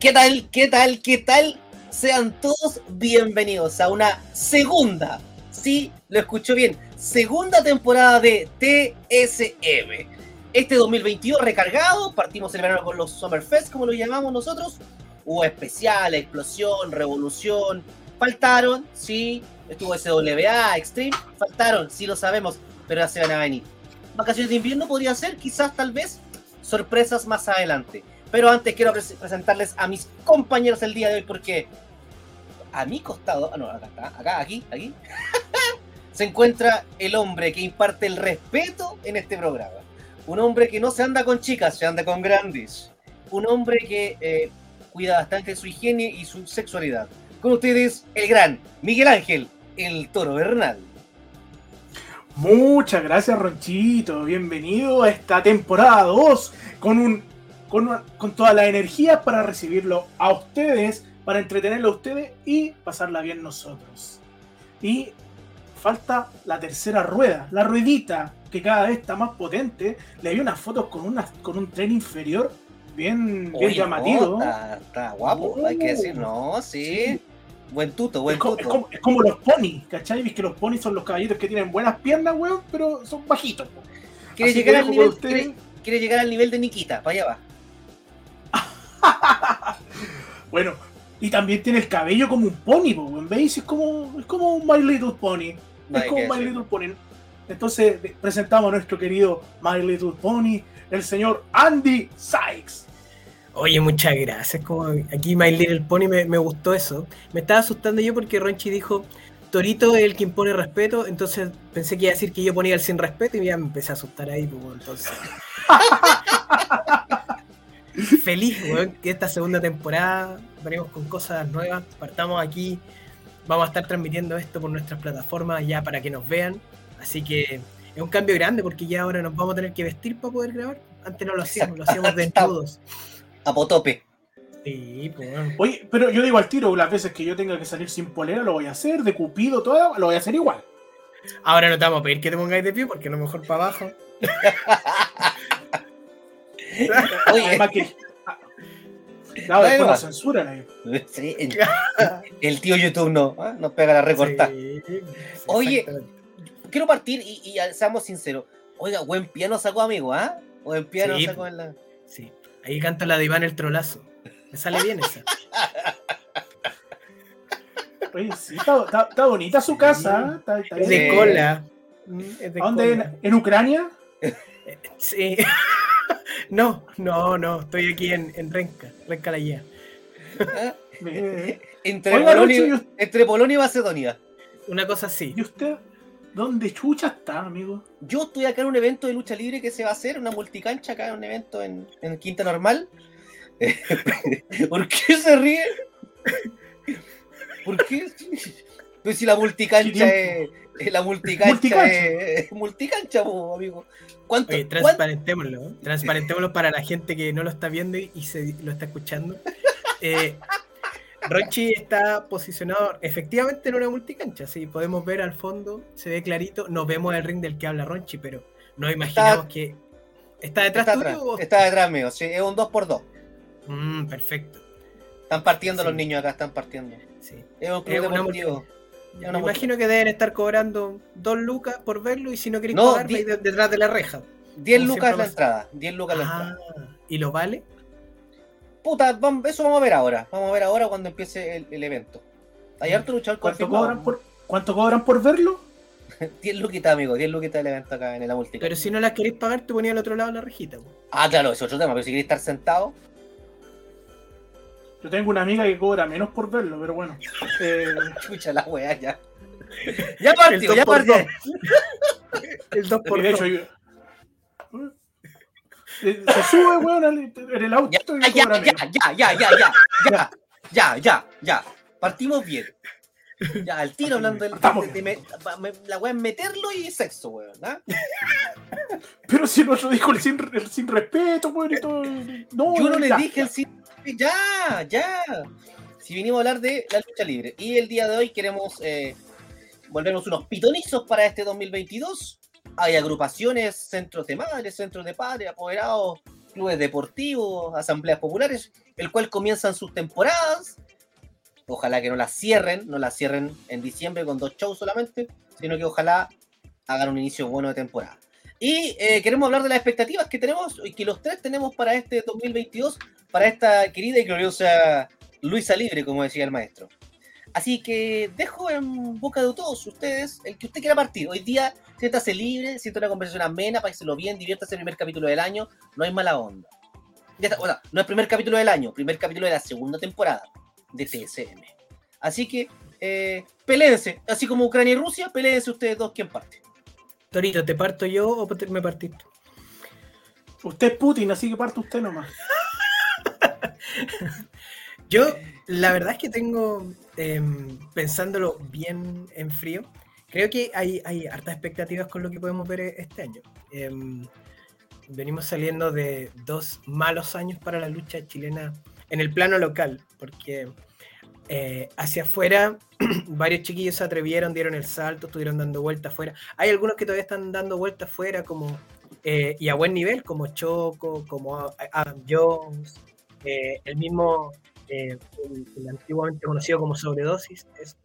¿Qué tal? ¿Qué tal? ¿Qué tal? Sean todos bienvenidos a una segunda, sí, lo escucho bien, segunda temporada de TSM. Este 2022 recargado, partimos el verano con los Summerfest, como lo llamamos nosotros. Hubo especial, explosión, revolución. Faltaron, sí, estuvo SWA, Extreme, faltaron, sí lo sabemos, pero ya se van a venir. Vacaciones de invierno podría ser, quizás, tal vez, sorpresas más adelante. Pero antes quiero presentarles a mis compañeros el día de hoy porque a mi costado, ah no, acá está, acá, aquí, aquí, se encuentra el hombre que imparte el respeto en este programa. Un hombre que no se anda con chicas, se anda con grandes. Un hombre que eh, cuida bastante su higiene y su sexualidad. Con ustedes, el gran Miguel Ángel, el toro Bernal. Muchas gracias, Ronchito. Bienvenido a esta temporada 2 con un con, toda la energía para recibirlo a ustedes, para entretenerlo a ustedes y pasarla bien nosotros. Y falta la tercera rueda, la ruedita, que cada vez está más potente. Le vi unas fotos con, una, con un tren inferior bien, bien llamativo. está, guapo, hay que decir, no, sí. Buen tuto, buen tuto. Es como, los ponis, ¿cachai? Viste que los ponis son los caballitos que tienen buenas piernas, weón, pero son bajitos. Quiere llegar, al nivel, quiere, llegar al nivel de Nikita, para allá va. bueno, y también tiene el cabello como un pony, ¿veis? Es como, es como un My Little Pony. Es como un My Little Pony. Entonces presentamos a nuestro querido My Little Pony, el señor Andy Sykes. Oye, muchas gracias. Como aquí My Little Pony me, gustó eso. Me estaba asustando yo porque Ronchi dijo Torito es el que impone respeto, entonces pensé que iba a decir que yo ponía el sin respeto y ya me empecé a asustar ahí, pues, entonces. feliz, que esta segunda temporada venimos con cosas nuevas. Partamos aquí, vamos a estar transmitiendo esto por nuestras plataformas ya para que nos vean. Así que es un cambio grande porque ya ahora nos vamos a tener que vestir para poder grabar. Antes no lo hacíamos, lo hacíamos desnudos. A potope. Sí, pues. Oye, pero yo digo al tiro, las veces que yo tenga que salir sin polera, lo voy a hacer, de cupido, todo, lo voy a hacer igual. Ahora no te vamos a pedir que te pongáis de pie porque a lo mejor para abajo. Oye, que. Claro, después nos censuran ahí. Sí, el, tío YouTube no, ¿ah? nos pega la recorta. Oye, quiero partir y, seamos sinceros. Oiga, buen piano sacó, amigo, ¿ah? Buen piano sacó en la. Sí, ahí canta la de Iván el trolazo. Me sale bien esa. Oye, sí, está, bonita su casa. ¿eh? es de cola. dónde? ¿En Ucrania? Sí. No, no, no, estoy aquí en, en Renca, Renca la guía. entre, Polonia, entre, Polonia, y Macedonia. Una cosa así. ¿Y usted dónde chucha está, amigo? Yo estoy acá en un evento de lucha libre que se va a hacer, una multicancha acá, en un evento en, en Quinta Normal. ¿Por qué se ríe? ¿Por qué? Pues si la multicancha es, la multicancha, es multicancha, amigo. ¿Cuánto, transparentémoslo, transparentémoslo para la gente que no lo está viendo y se lo está escuchando. Eh, Ronchi está posicionado efectivamente en una multicancha, sí, podemos ver al fondo, se ve clarito, no vemos el ring del que habla Ronchi, pero no imaginamos que está detrás tuyo. Está detrás mío, sí, es un 2x2. Mm, perfecto. Están partiendo los niños acá, están partiendo. Sí. Es un club deportivo. Me imagino que deben estar cobrando 2 lucas por verlo y si no queréis no, pagar, detrás de la reja. 10 lucas la entrada. 10 lucas la ah, entrada. ¿Y lo vale? Puta, eso vamos a ver ahora. Vamos a ver ahora cuando empiece el, evento. Hay harto luchador ¿Cuánto cobran, por, ¿Cuánto cobran por verlo? 10 luquitas, amigo. 10 luquitas el evento acá en la multi. Pero si no las queréis pagar, te ponía al otro lado la rejita. Ah, claro, es otro tema. Pero si queréis estar sentado, yo tengo una amiga que cobra menos por verlo, pero bueno. Eh... Escucha la weá ya. Ya partió, ya partió. El 2 por 2. Yo... Eh, se sube, weón, en el auto. Ah, ya, ya, ya, ya, ya, ya, ya, ya, ya. Partimos bien. Ya, al tiro hablando del. De, de, de, la weá es meterlo y sexo, weón. ¿no? Pero si el otro dijo el sin, respeto, weón. No, Yo no, no le dije el sin ya, ya. Si vinimos a hablar de la lucha libre. Y el día de hoy queremos eh, volvernos unos pitonizos para este 2022. Hay agrupaciones, centros de madres, centros de padres, apoderados, clubes deportivos, asambleas populares, el cual comienzan sus temporadas. Ojalá que no las cierren, no las cierren en diciembre con dos shows solamente, sino que ojalá hagan un inicio bueno de temporada. Y eh, queremos hablar de las expectativas que tenemos y que los tres tenemos para este 2022, para esta querida y gloriosa Luisa Libre, como decía el maestro. Así que dejo en boca de todos ustedes el que usted quiera partir. Hoy día siéntase libre, sienta una conversación amena, lo bien, diviértase el primer capítulo del año, no hay mala onda. Ya está, no es primer capítulo del año, primer capítulo de la segunda temporada de TSM. Así que eh, peleense, así como Ucrania y Rusia, peleense ustedes dos quién parte. Torito, ¿te parto yo o me partiste? Usted es Putin, así que parte usted nomás. yo, la verdad es que tengo, em, pensándolo bien en frío, creo que hay, hay hartas expectativas con lo que podemos ver este año. Em, venimos saliendo de dos malos años para la lucha chilena en el plano local, porque eh, hacia afuera varios chiquillos se atrevieron, dieron el salto, estuvieron dando vueltas afuera. Hay algunos que todavía están dando vueltas afuera, como eh, y a buen nivel, como Choco, como Adam Jones, eh, el mismo, el, antiguamente conocido como Sobredosis, es,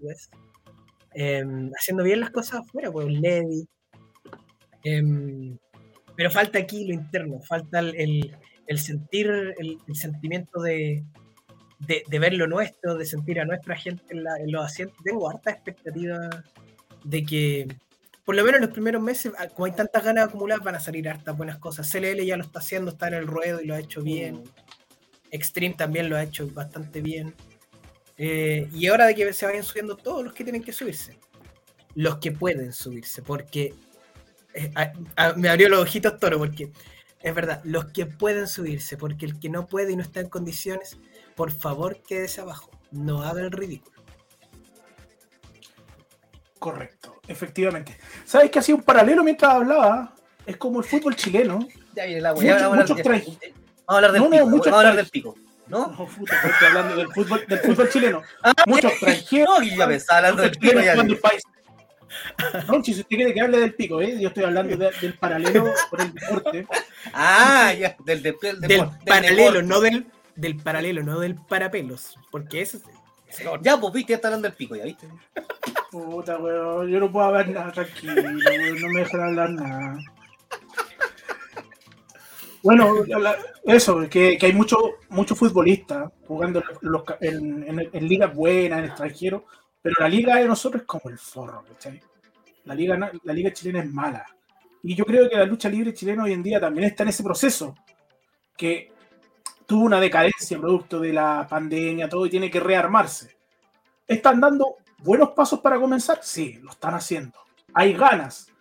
em, haciendo bien las cosas afuera, pues Levi. Em, pero falta aquí lo interno, falta el, sentir, el, sentimiento de, de, ver lo nuestro, de sentir a nuestra gente en, los asientos. Tengo harta expectativa de que, por lo menos en los primeros meses, ah, como hay tantas ganas acumuladas, van a salir hartas buenas cosas. CLL ya lo está haciendo, está en el ruedo y lo ha hecho bien. Mm. Extreme también lo ha hecho bastante bien. Eh, y ahora de que se vayan subiendo todos los que tienen que subirse. Los que pueden subirse, porque eh, me abrió los ojitos toro, porque es verdad, los que pueden subirse, porque el que no puede y no está en condiciones, por favor quédese abajo, no haga el ridículo. Correcto, efectivamente. ¿Sabes que hacía un paralelo mientras hablaba? Es como el fútbol chileno. Ya viene la wea. Vamos, vamos, a hablar del pico. vamos a hablar del pico. ¿No? No, puta, estoy hablando del fútbol, del fútbol chileno. Ah, muchos extranjeros. No, ya me estaba hablando del pico. Ya, no, si usted quiere que hable del pico, ¿eh? yo estoy hablando del paralelo por el deporte. Ah, ya, del, del, del, paralelo, no del, del paralelo, no del parapelos. Porque eso Ya, pues viste, ya está hablando del pico, ya viste. Puta, weón, yo no puedo hablar nada tranquilo, no me dejan hablar nada. Bueno, eso, que, que hay muchos mucho futbolistas jugando en, en, en ligas buenas, en extranjero, pero la liga de nosotros es como el forro, ¿cachai? La liga, la liga chilena es mala. Y yo creo que la lucha libre chilena hoy en día también está en ese proceso, que tuvo una decadencia producto de la pandemia, todo, y tiene que rearmarse. ¿Están dando buenos pasos para comenzar? Sí, lo están haciendo. Hay ganas.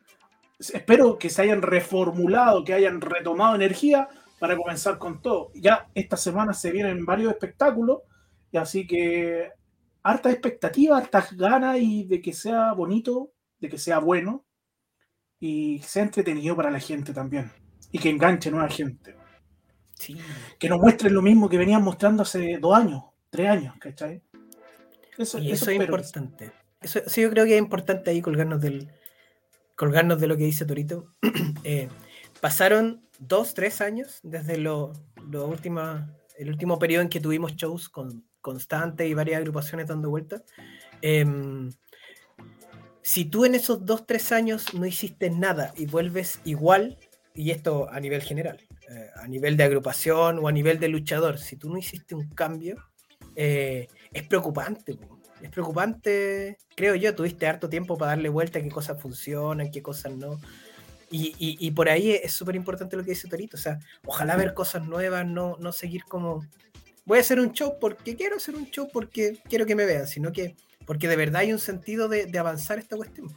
Espero que se hayan reformulado, que hayan retomado energía para comenzar con todo. Ya esta semana se vienen varios espectáculos, y así que harta expectativa, hartas ganas y de que sea bonito, de que sea bueno y sea entretenido para la gente también y que enganche nueva gente. Que nos muestren lo mismo que venían mostrando hace dos años, tres años, ¿cachai? Eso, y eso, es importante. Eso, sí, yo creo que es importante ahí colgarnos del colgarnos de lo que dice Torito. Eh, pasaron dos, tres años desde lo, lo última, el último periodo en que tuvimos shows con constante y varias agrupaciones dando vueltas. Em, si tú en esos dos, tres años no hiciste nada y vuelves igual, y esto a nivel general, eh, a nivel de agrupación o a nivel de luchador, si tú no hiciste un cambio, eh, es preocupante. Es preocupante, creo yo, tuviste harto tiempo para darle vuelta a qué cosas funcionan, qué cosas no. Y, y, por ahí es súper importante lo que dice Torito. O sea, ojalá ver cosas nuevas, no, no seguir como voy a hacer un show porque quiero hacer un show porque quiero que me vean, sino que porque de verdad hay un sentido de, avanzar esta cuestión.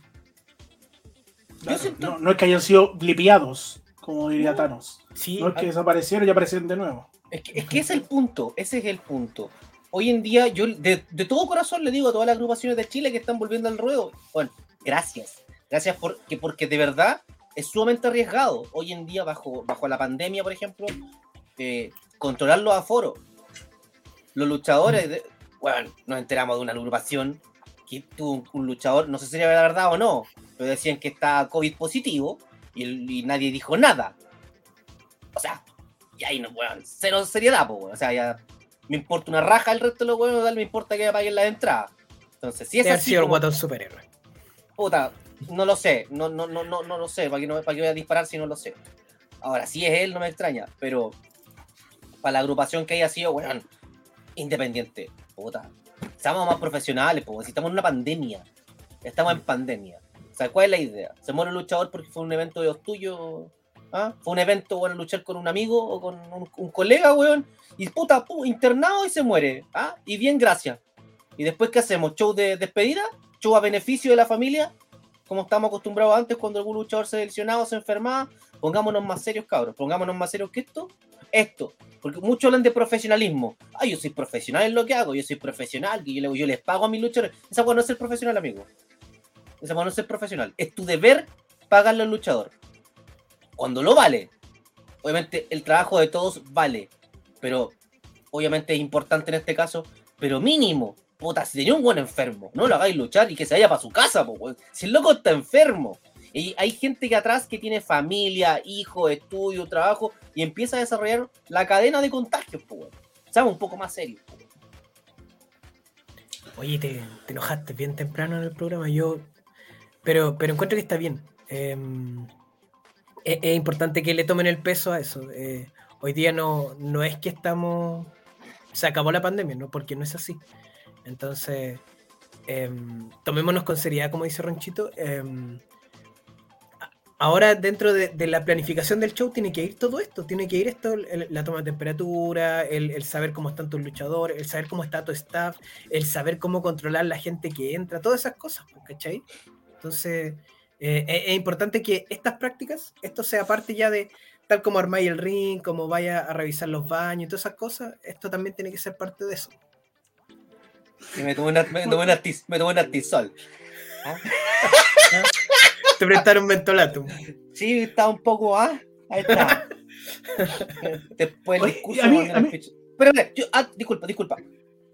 no, es que hayan sido blipiados, como diría Thanos. no es que desaparecieron y aparecieron de nuevo. Es que, es es el punto, ese es el punto. Hoy en día, yo de, todo corazón le digo a todas las agrupaciones de Chile que están volviendo al ruedo, bueno, gracias. Gracias porque, porque de verdad es sumamente arriesgado. Hoy en día, bajo, bajo la pandemia, por ejemplo, eh, controlar los aforos los luchadores, bueno, nos enteramos de una agrupación que tuvo un, luchador, no sé si sería verdad o no, pero decían que está COVID positivo y, nadie dijo nada. O sea, Y ahí no, weón, cero seriedad, pues, O sea, ya me importa una raja el resto de los weones, me importa que me paguen las entradas. Entonces, si es así. sido el guatón superhéroe. Puta, no lo sé, no, no, no, no, no lo sé, ¿para qué, no, para qué voy a disparar si no lo sé? Ahora, si es él, no me extraña, pero para la agrupación que haya sido, weón, independiente, puta, seamos más profesionales, pues, si estamos en una pandemia, estamos en pandemia. O sea, ¿cuál es la idea? ¿Se muere un luchador porque fue un evento de los tuyos? ¿Ah? ¿Fue un evento, bueno, luchar con un amigo o con un, un colega, weón? Y puta, pu- internado y se muere, ¿ah? Y bien, gracias. ¿Y después qué hacemos? ¿Show de despedida? ¿Show a beneficio de la familia? Como estamos acostumbrados antes cuando algún luchador se lesionaba o se enfermaba. Pongámonos más serios, cabros. Pongámonos más serios que esto. Esto. Porque muchos hablan de profesionalismo. Ah, yo soy profesional en lo que hago. Yo soy profesional. Yo, yo les pago a mis luchadores. Esa cosa no es ser profesional, amigo. Esa no ser profesional. Es tu deber pagarle al luchador. Cuando lo vale. Obviamente el trabajo de todos vale. Pero obviamente es importante en este caso. Pero mínimo. Puta, si tenía un buen enfermo, no lo hagáis luchar y que se vaya para su casa, po. Si el loco está enfermo. Y hay gente que atrás que tiene familia, hijos, estudio, trabajo y empieza a desarrollar la cadena de contagios, weón. Seamos un poco más weón. Oye, te enojaste bien temprano en el programa. Yo. Pero, pero encuentro que está bien. Eh, es, es importante que le tomen el peso a eso. Eh, hoy día no, no es que estamos. Se acabó la pandemia, ¿no? Porque no es así. Entonces, eh, tomémonos con seriedad, como dice Ronchito. Eh, ahora, dentro de, la planificación del show, tiene que ir todo esto. Tiene que ir esto: la toma de temperatura, el, el saber cómo están tus luchadores, el saber cómo está tu staff, el saber cómo controlar la gente que entra, todas esas cosas, ¿cachai? Entonces, eh, es, es importante que estas prácticas, esto sea parte ya de, tal como armáis el ring, como vaya a revisar los baños y todas esas cosas, esto también tiene que ser parte de eso. Y me tomé una, me tomé una, tis- me tomé una tisol. Te prestaron mentolatum. Sí, está un poco, ¿ah? Ahí está. Después el Oye, discurso. a mí- mañana a mí-. Pero, yo, ah, disculpa, disculpa.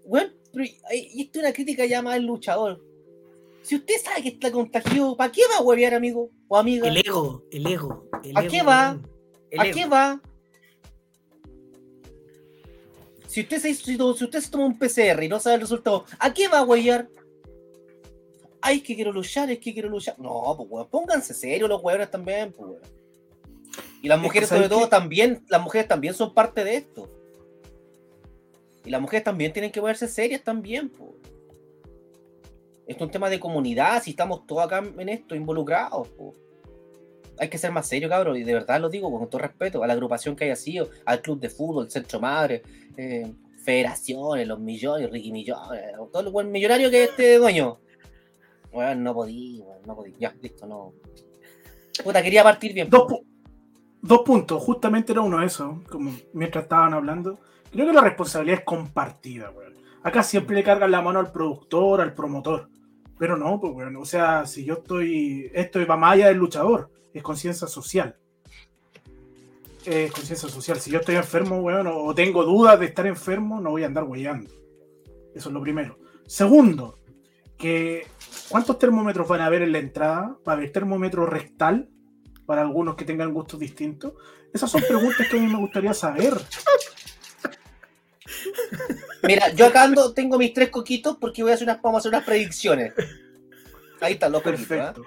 Bueno, pero y y esto es una crítica ya más al luchador. Si usted sabe que está contagiado, ¿para qué va a huevear, amigo o amiga? El ego, el ego. el ¿A ego, qué va? El ¿A ego. qué va? Si usted, se, hizo- si usted se toma un PCR y no sabe el resultado, ¿a qué va a huevear? Ay, es que quiero luchar, es que quiero luchar. No, pues weón, pónganse serios los huevones también, pues weón. Y las mujeres ¿sabes sobre todo qué? también, las mujeres también son parte de esto. Y las mujeres también tienen que verse serias también, pues. Esto es un tema de comunidad, si estamos todos acá en esto involucrados. Hay que ser más serio, cabrón, y de verdad lo digo con todo respeto a la agrupación que haya sido, al club de fútbol, Centro Madre, eh, federaciones, los millones, Ricky Millones, todo el buen millonario que es este dueño. Bueno, no podí, weón, no podí. Ya, listo, no. Puta, quería partir bien. Dos, pu- dos puntos, justamente era uno de esos, como mientras estaban hablando. Creo que la responsabilidad es compartida, weón. Acá siempre le cargan la mano al productor, al promotor. Pero no, pues, weón. O sea, si yo estoy. Esto va más allá del luchador, es conciencia social. Es conciencia social. Si yo estoy enfermo, weón, o o tengo dudas de estar enfermo, no voy a andar weyando. Eso es lo primero. Segundo, que ¿cuántos termómetros van a haber en la entrada? ¿Va a haber termómetro rectal? para algunos que tengan gustos distintos? Esas son preguntas que a mí me gustaría saber. Mira, yo acá ando, tengo mis tres coquitos porque voy a hacer unas, vamos a hacer unas predicciones. Ahí están los coquitos. ¿ah? Perfecto.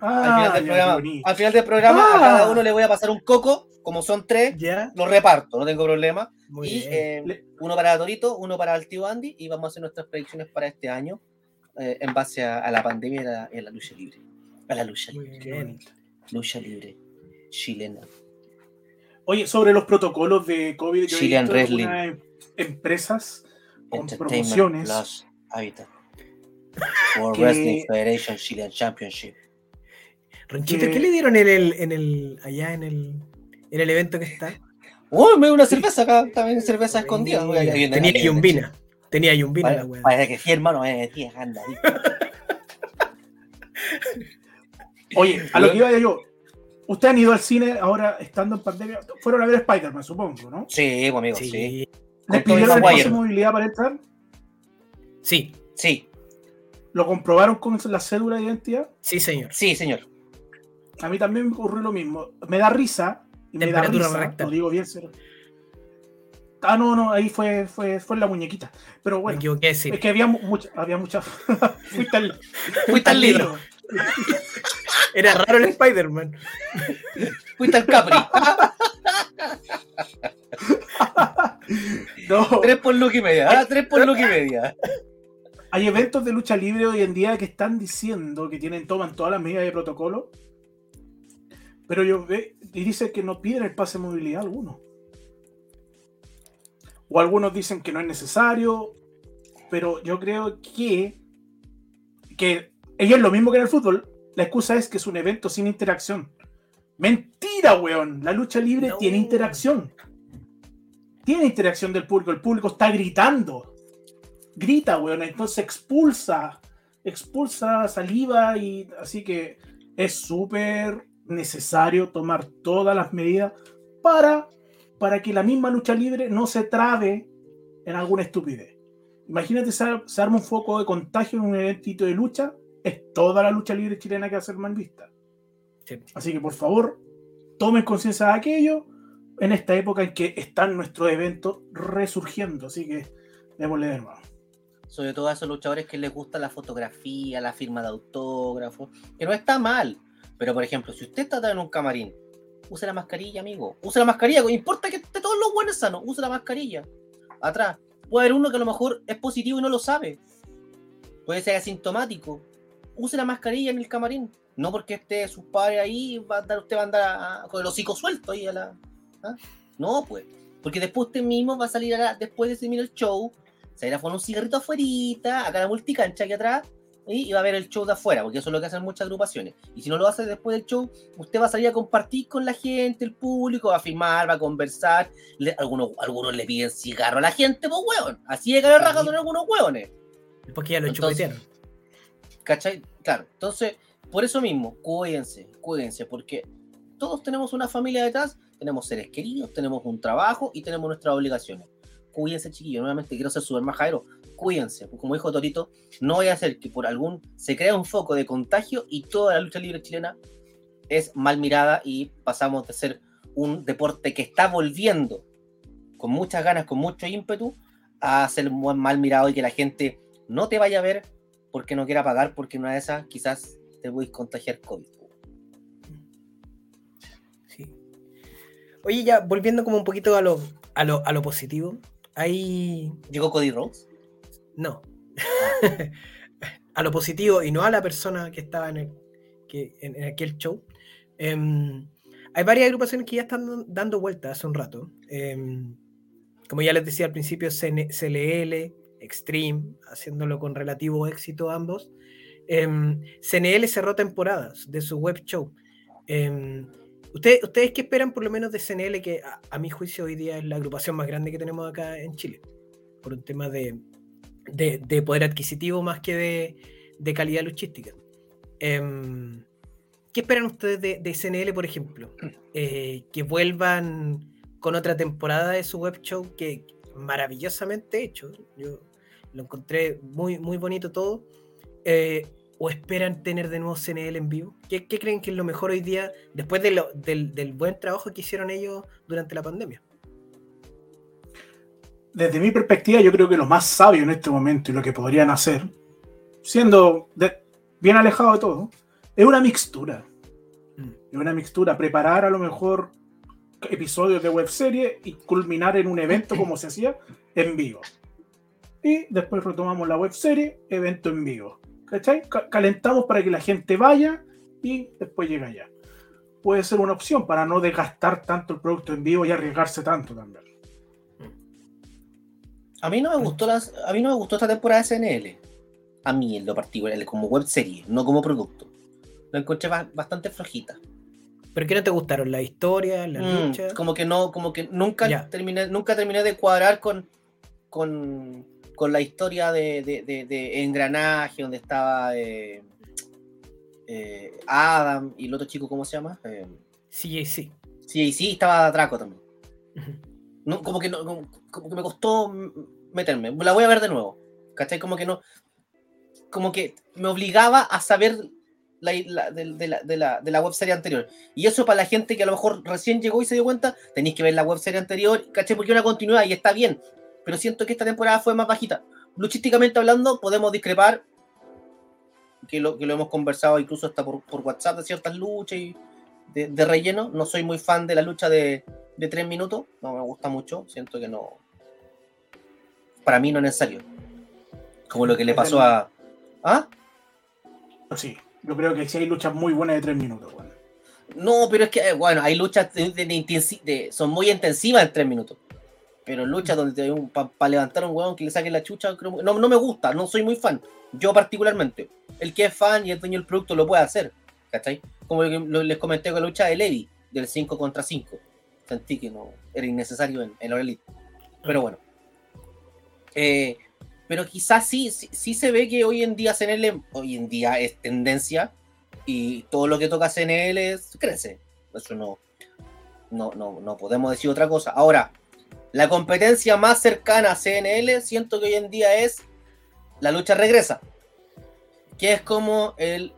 Al Ah, final del programa, qué bonito. al final del programa a Ah. cada uno le voy a pasar un coco, como son tres, Ya, los reparto, no tengo problema. muy y bien. eh, uno para Torito, uno para el tío Andy, y vamos a hacer nuestras predicciones para este año eh, en base a, a la pandemia y a la, y a la lucha libre. A la lucha Muy libre. Qué bien. Lucha libre chilena. Oye, sobre los protocolos de COVID, yo he Chilean visto Wrestling. em- empresas con promociones. Plus Habitat. World Que- Wrestling Federation Chilean Championship. Ronchito, ¿qué le dieron en el, en el, allá en el, en el evento que está? ¡Oh, me dio una cerveza acá! También cerveza escondida. Tenía yumbina. Tenía yumbina la Parece weá. parece que sí, hermano. Eh, sí, anda. Oye, a lo que iba yo. Ustedes han ido al cine ahora estando en pandemia. Fueron a ver Spider-Man, supongo, ¿no? Sí, pues, amigo, sí. Sí, ¿Les pidieron el Maguire. pase de movilidad para entrar? sí, Sí, ¿Lo comprobaron con la cédula de identidad? sí, señor. sí, señor. A mí también me ocurrió lo mismo. Me da risa. Y me da risa, rectal. lo digo bien, ser- Ah, no, no, ahí fue, fue, fue la muñequita. Pero Me bueno, equivoqué, sí. es que había mucha, había mucha. Fuiste al, Fuiste al libro. Era raro el Spider-Man. Fuiste al Capri. No, Tres por look y media. ¿ah? Tres por look y media. hay eventos de lucha libre hoy en día que están diciendo que tienen, toman todas las medidas de protocolo. Pero yo ve, y dice que no piden el pase de movilidad alguno. O algunos dicen que no es necesario. Pero yo creo que, que ellos es lo mismo que en el fútbol. La excusa es que es un evento sin interacción. Mentira, weón. La lucha libre No. tiene interacción. Tiene interacción del público. El público está gritando. Grita, weón. Entonces expulsa. Expulsa saliva y así que es súper necesario tomar todas las medidas para, para que la misma lucha libre no se trabe en alguna estupidez. Imagínate, se, se arma un foco de contagio en un eventito de lucha, es toda la lucha libre chilena que va a ser mal vista. Sí. Así que por favor, tomen conciencia de aquello en esta época en que están nuestros eventos resurgiendo. Así que démosle de nuevo. Sobre todo a esos luchadores que les gusta la fotografía, la firma de autógrafo, que no está mal. Pero por ejemplo, si usted está en un camarín, use la mascarilla, amigo. Use la mascarilla, no importa que esté todos los buenos sanos, use la mascarilla. Atrás. Puede haber uno que a lo mejor es positivo y no lo sabe. Puede ser asintomático. Use la mascarilla en el camarín. No porque esté sus padres ahí, va a andar, usted va a andar a- con el hocico suelto ahí a la. ¿Ah? No, pues. Porque después usted mismo va a salir a la- después de terminar el show, se irá a poner un cigarrito afuera, acá la multicancha aquí atrás, y y va a ver el show de afuera, porque eso es lo que hacen muchas agrupaciones. Y si no lo hace después del show, usted va a salir a compartir con la gente, el público, va a firmar, va a conversar. Le- algunos, algunos le piden cigarro a la gente, pues hueón. Así de cara raja son algunos hueones. Después que ya lo chupetearon. ¿Cachai? Claro. Entonces, por eso mismo, cuídense, cuídense, porque todos tenemos una familia detrás, tenemos seres queridos, tenemos un trabajo y tenemos nuestras obligaciones. Cuídense, chiquillos. Nuevamente quiero ser súper majadero. Cuídense. Como dijo Torito, no voy a hacer que por algún se crea un foco de contagio y toda la lucha libre chilena es mal mirada y pasamos de ser un deporte que está volviendo con muchas ganas, con mucho ímpetu, a ser mal mirado y que la gente no te vaya a ver porque no quiera pagar, porque una de esas quizás te voy a contagiar COVID. Oye, ya volviendo como un poquito a lo, a lo, a lo positivo, hay. Llegó Cody Rhodes. No. a lo positivo y no a la persona que estaba en, el, que, en, en aquel show. em, hay varias agrupaciones que ya están dan- dando vueltas hace un rato. em, como ya les decía al principio, CN CLL, Extreme, haciéndolo con relativo éxito ambos. Em, CNL cerró temporadas de su web show. ¿Ustedes, ¿Ustedes qué esperan por lo menos de CNL, que a, a mi juicio hoy día es la agrupación más grande que tenemos acá en Chile? Por un tema de, de, de poder adquisitivo más que de, de calidad luchística. Em, ¿Qué esperan ustedes de, de CNL, por ejemplo? Eh, que vuelvan con otra temporada de su web show que maravillosamente hecho. Yo lo encontré muy, muy bonito todo. Eh, ¿O esperan tener de nuevo CNL en vivo? ¿Qué, qué creen que es lo mejor hoy día después de lo- del, del buen trabajo que hicieron ellos durante la pandemia? Desde mi perspectiva, yo creo que lo más sabio en este momento y lo que podrían hacer, siendo de- bien alejado de todo, es una mixtura. Mm. Es una mixtura. Preparar a lo mejor episodios de webserie y culminar en un evento como se hacía en vivo. Y después retomamos la webserie, evento en vivo. ¿Cachai? Ca- Calentamos para que la gente vaya y después llega ya. Puede ser una opción para no desgastar tanto el producto en vivo y arriesgarse tanto también. A mí no me gustó las, a mí no me gustó esta temporada de SNL. A mí en lo particular, como web serie, no como producto. Lo encontré ba- bastante flojita. ¿Pero qué no te gustaron? ¿La historia? ¿La Mm, lucha? como que no, como que nunca Ya. terminé, nunca terminé de cuadrar con, con, con la historia de, de- de- de engranaje, donde estaba eh, eh, Adam y el otro chico, ¿cómo se llama? Eh, Sí, sí. sí, sí, estaba Draco también. Ujú. No, como que no, como, como que me costó meterme. La voy a ver de nuevo. ¿Cachai? Como que no. Como que me obligaba a saber la, la- de, de la, de la- de la web serie anterior. Y eso para la gente que a lo mejor recién llegó y se dio cuenta, tenéis que ver la web serie anterior, ¿cachai? Porque una continuidad y está bien. Pero siento que esta temporada fue más bajita. Luchísticamente hablando, podemos discrepar, que lo, que lo hemos conversado incluso hasta por, por WhatsApp de ciertas luchas y de, de relleno. No soy muy fan de la lucha de, de tres minutos, no me gusta mucho, siento que no. Para mí no es necesario. Como lo que le pasó a. ¿Ah? Sí, yo creo que sí hay luchas muy buenas de tres minutos, weón. No, pero es que, eh, bueno, hay luchas de, de- son muy intensivas en tres minutos. Pero luchas donde para levantar a un huevón que le saque la chucha, creo- no, no me gusta, no soy muy fan. Yo particularmente. El que es fan y el dueño del producto lo puede hacer. ¿Cachai? Como les comenté con la lucha de Levi, del 5 contra 5. Sentí que no era innecesario en, en Elite. Pero bueno. Eh, pero quizás sí, sí, sí se ve que hoy en día CNL, hoy en día es tendencia y todo lo que toca CNL es- crece. Eso no, no, no, no podemos decir otra cosa. Ahora, la competencia más cercana a CNL siento que hoy en día es la lucha regresa. Que es como el...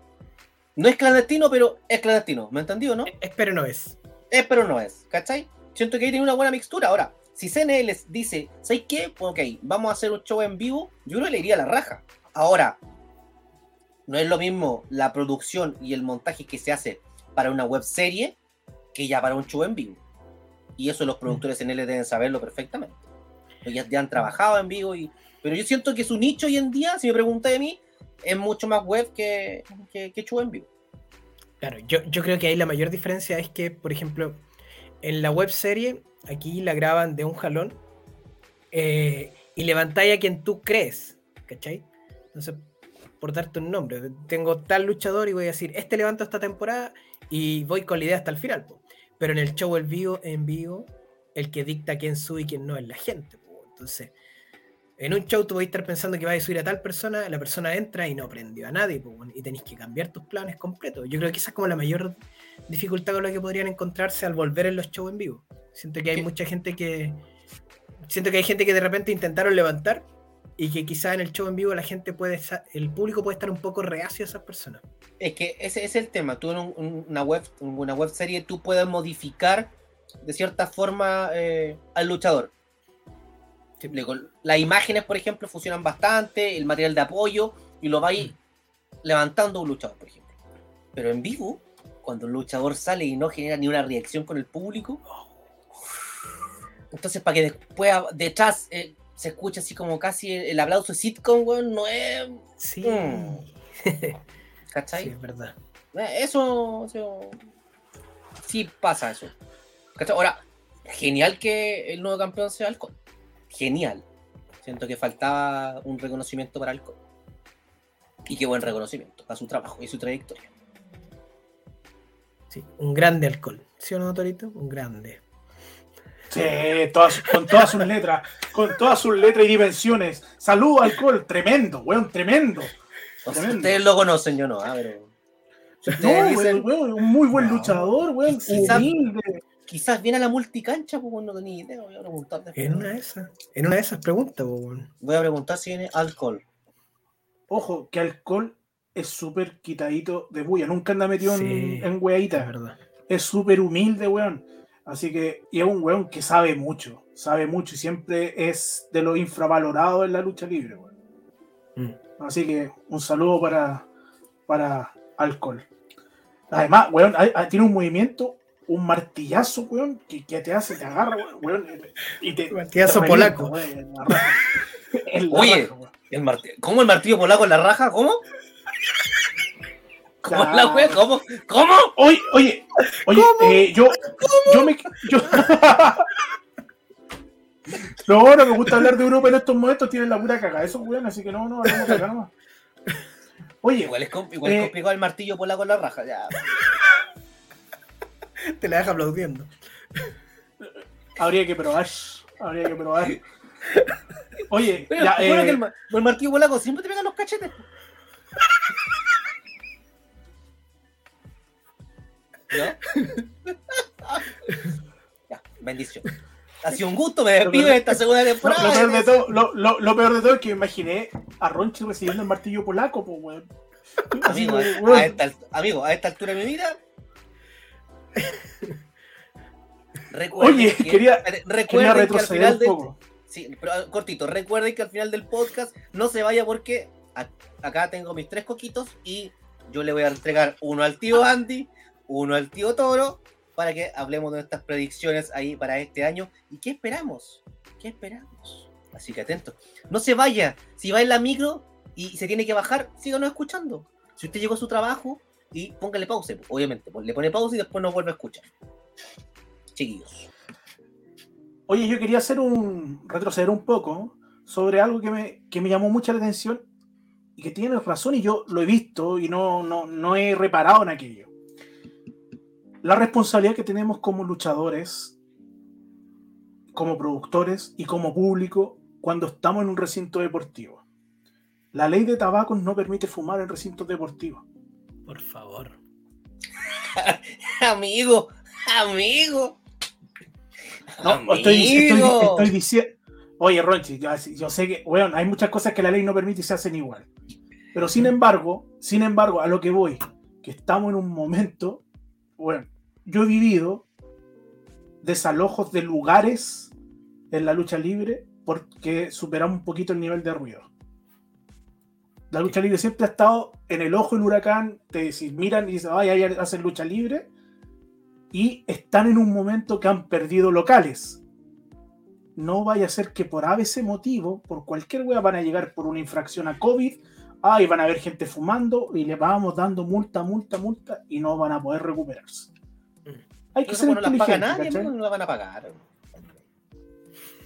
No es clandestino, pero es clandestino. ¿Me entendido, no? Espero no es. Es, pero no es. ¿Cachai? Siento que ahí tiene una buena mixtura. Ahora, si CNL dice, ¿sabes qué? Pues, ok, vamos a hacer un show en vivo, yo no le iría a la raja. Ahora, no es lo mismo la producción y el montaje que se hace para una web serie que ya para un show en vivo. Y eso los productores CNL deben saberlo perfectamente. Pues Ya, han trabajado en vivo, y, pero yo siento que su nicho hoy en día, si me preguntas de mí, es mucho más web que, que, que show en vivo. Claro, yo, yo creo que ahí la mayor diferencia es que, por ejemplo, en la web serie, aquí la graban de un jalón eh, y levantáis a quien tú crees, ¿cachai? Entonces, por darte un nombre, tengo tal luchador y voy a decir, este levanto esta temporada y voy con la idea hasta el final. po. Pero en el show en vivo, en vivo, el que dicta quién sube y quién no es la gente. Entonces, en un show tú a estar pensando que vas a subir a tal persona, la persona entra y no prendió a nadie, y tenéis que cambiar tus planes completos. Yo creo que esa es como la mayor dificultad con la que podrían encontrarse al volver en los shows en vivo. Siento que hay mucha gente que. Siento que hay gente que de repente intentaron levantar y que quizá en el show en vivo la gente puede. El público puede estar un poco reacio a esas personas. Es que ese es el tema. Tú en un- un- una web, una web serie, tú puedes modificar de cierta forma eh, al luchador. Sí. Las imágenes, por ejemplo, funcionan bastante, el material de apoyo, y lo vais levantando un luchador, por ejemplo. Pero en vivo, cuando el luchador sale y no genera ni una reacción con el público, entonces para que después detrás eh, se escuche así como casi el, el aplauso de sitcom, weón, no es. Sí. Mm. sí, ¿Cachai? es verdad. Eh, Eso, eso- sí pasa eso. ¿Cachai? Ahora, genial que el nuevo campeón sea Alcon. Genial. Siento que faltaba un reconocimiento para Alcon. Y qué buen reconocimiento a su trabajo y su trayectoria. Sí, un grande alcohol. ¿Sí o no, Torito? Un grande. Sí, todas- con todas sus letras, con todas sus letras y dimensiones. Salud, alcohol, tremendo, weón, tremendo. O sea, Tremendo. ustedes lo conocen, yo no, ah, pero. No, weón, weón, un muy buen No. luchador, weón, Quizás- humilde. quizás viene a la multicancha, pues no tenía idea. Voy a preguntar después. En una de esas. En una de esas preguntas, weón. Voy a preguntar si viene alcohol. Ojo, que alcohol es súper quitadito de bulla, nunca anda metido Sí. en, en Es verdad. Es súper humilde, weón. Así que, y es un weón que sabe mucho, sabe mucho y siempre es de lo infravalorado en la lucha libre, weón. Mm. Así que un saludo para, para Alcohol. Además, weón, hay- hay- tiene un movimiento, un martillazo, weón, que, que te hace, te agarra, weón, y te. Martillazo te polaco. weón, en la raja. En la Oye. raja, weón. El martillo, ¿Cómo el martillo polaco en la raja? ¿Cómo? ¿Cómo la wea? ¿Cómo? ¿Cómo? Oye, oye, oye, eh, yo, yo me, yo, no, no me gusta hablar de Europa en estos momentos, tienen la pura caga, esos weón, así que no, no, hablamos caga nomás. Oye, Igual es, igual es Eh. complicado el martillo polaco en la raja. Ya. Te la deja aplaudiendo. habría que probar, habría que probar. Oye, Pero ya, bueno eh, que el, el martillo polaco siempre te pega los cachetes. ¿No? ya, bendición. Ha sido un gusto, me despido de esta segunda temporada. lo peor de todo, lo, lo- lo peor de todo es que me imaginé a Ronchi recibiendo el martillo polaco, pues weón. Amigo, a, weón. a esta, amigo, a esta altura de mi vida. Recuerden Oye, que- quería- recuerden Quería que al retroceder final un del, poco. Sí, pero ah, cortito, recuerden que al final del podcast no se vaya porque a- acá tengo mis tres coquitos y yo le voy a entregar uno al tío Andy, uno al tío Toro, para que hablemos de nuestras predicciones ahí para este año. ¿Y qué esperamos? ¿Qué esperamos? Así que atentos. No se vaya. Si va en la micro y se tiene que bajar, síganos escuchando. Si usted llegó a su trabajo y póngale pausa, obviamente. pues, Le pone pausa y después no vuelve a escuchar. Chiquillos. Oye, yo quería hacer un. retroceder un poco sobre algo que me, que me llamó mucha la atención y que tienes razón y yo lo he visto y no, no, no he reparado en aquello. La responsabilidad que tenemos como luchadores, como productores y como público cuando estamos en un recinto deportivo. La ley de tabacos no permite fumar en recintos deportivos. Por favor. Amigo, amigo. No, estoy, estoy, Amigo. estoy diciendo. Oye, Ronchi, yo, yo sé que, bueno, hay muchas cosas que la ley no permite y se hacen igual. Pero sin embargo, sin embargo, a lo que voy, que estamos en un momento, bueno, yo he vivido desalojos de lugares en la lucha libre porque superamos un poquito el nivel de ruido. La lucha libre siempre ha estado en el ojo del huracán, te si miran y dicen, ay, ahí hacen lucha libre, y están en un momento que han perdido locales. No vaya a ser que por ABC motivo, por cualquier wea, van a llegar por una infracción a COVID, ahí van a haber gente fumando y le vamos dando multa, multa, multa y no van a poder recuperarse. Hay que Eso ser no las paga nadie, ¿cachai? amigo, no la van a pagar.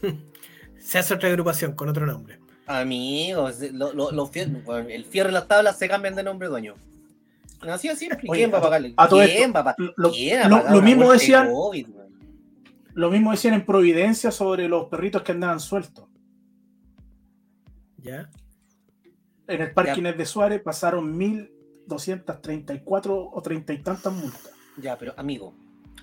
Se hace otra agrupación con otro nombre. Amigos, lo- lo- los fier- bueno, el fierro y las tablas se cambian de nombre, dueño. Así. Oye, ¿Quién va a pagarle? a todo ¿Quién esto, va a pagar? Lo, ¿Quién va a pagar lo mismo decían, COVID, lo mismo decían en Providencia sobre los perritos que andaban sueltos. ¿Ya? En el parque Inés de Suárez pasaron 1.234 o 30 y tantas multas. Ya, pero amigo,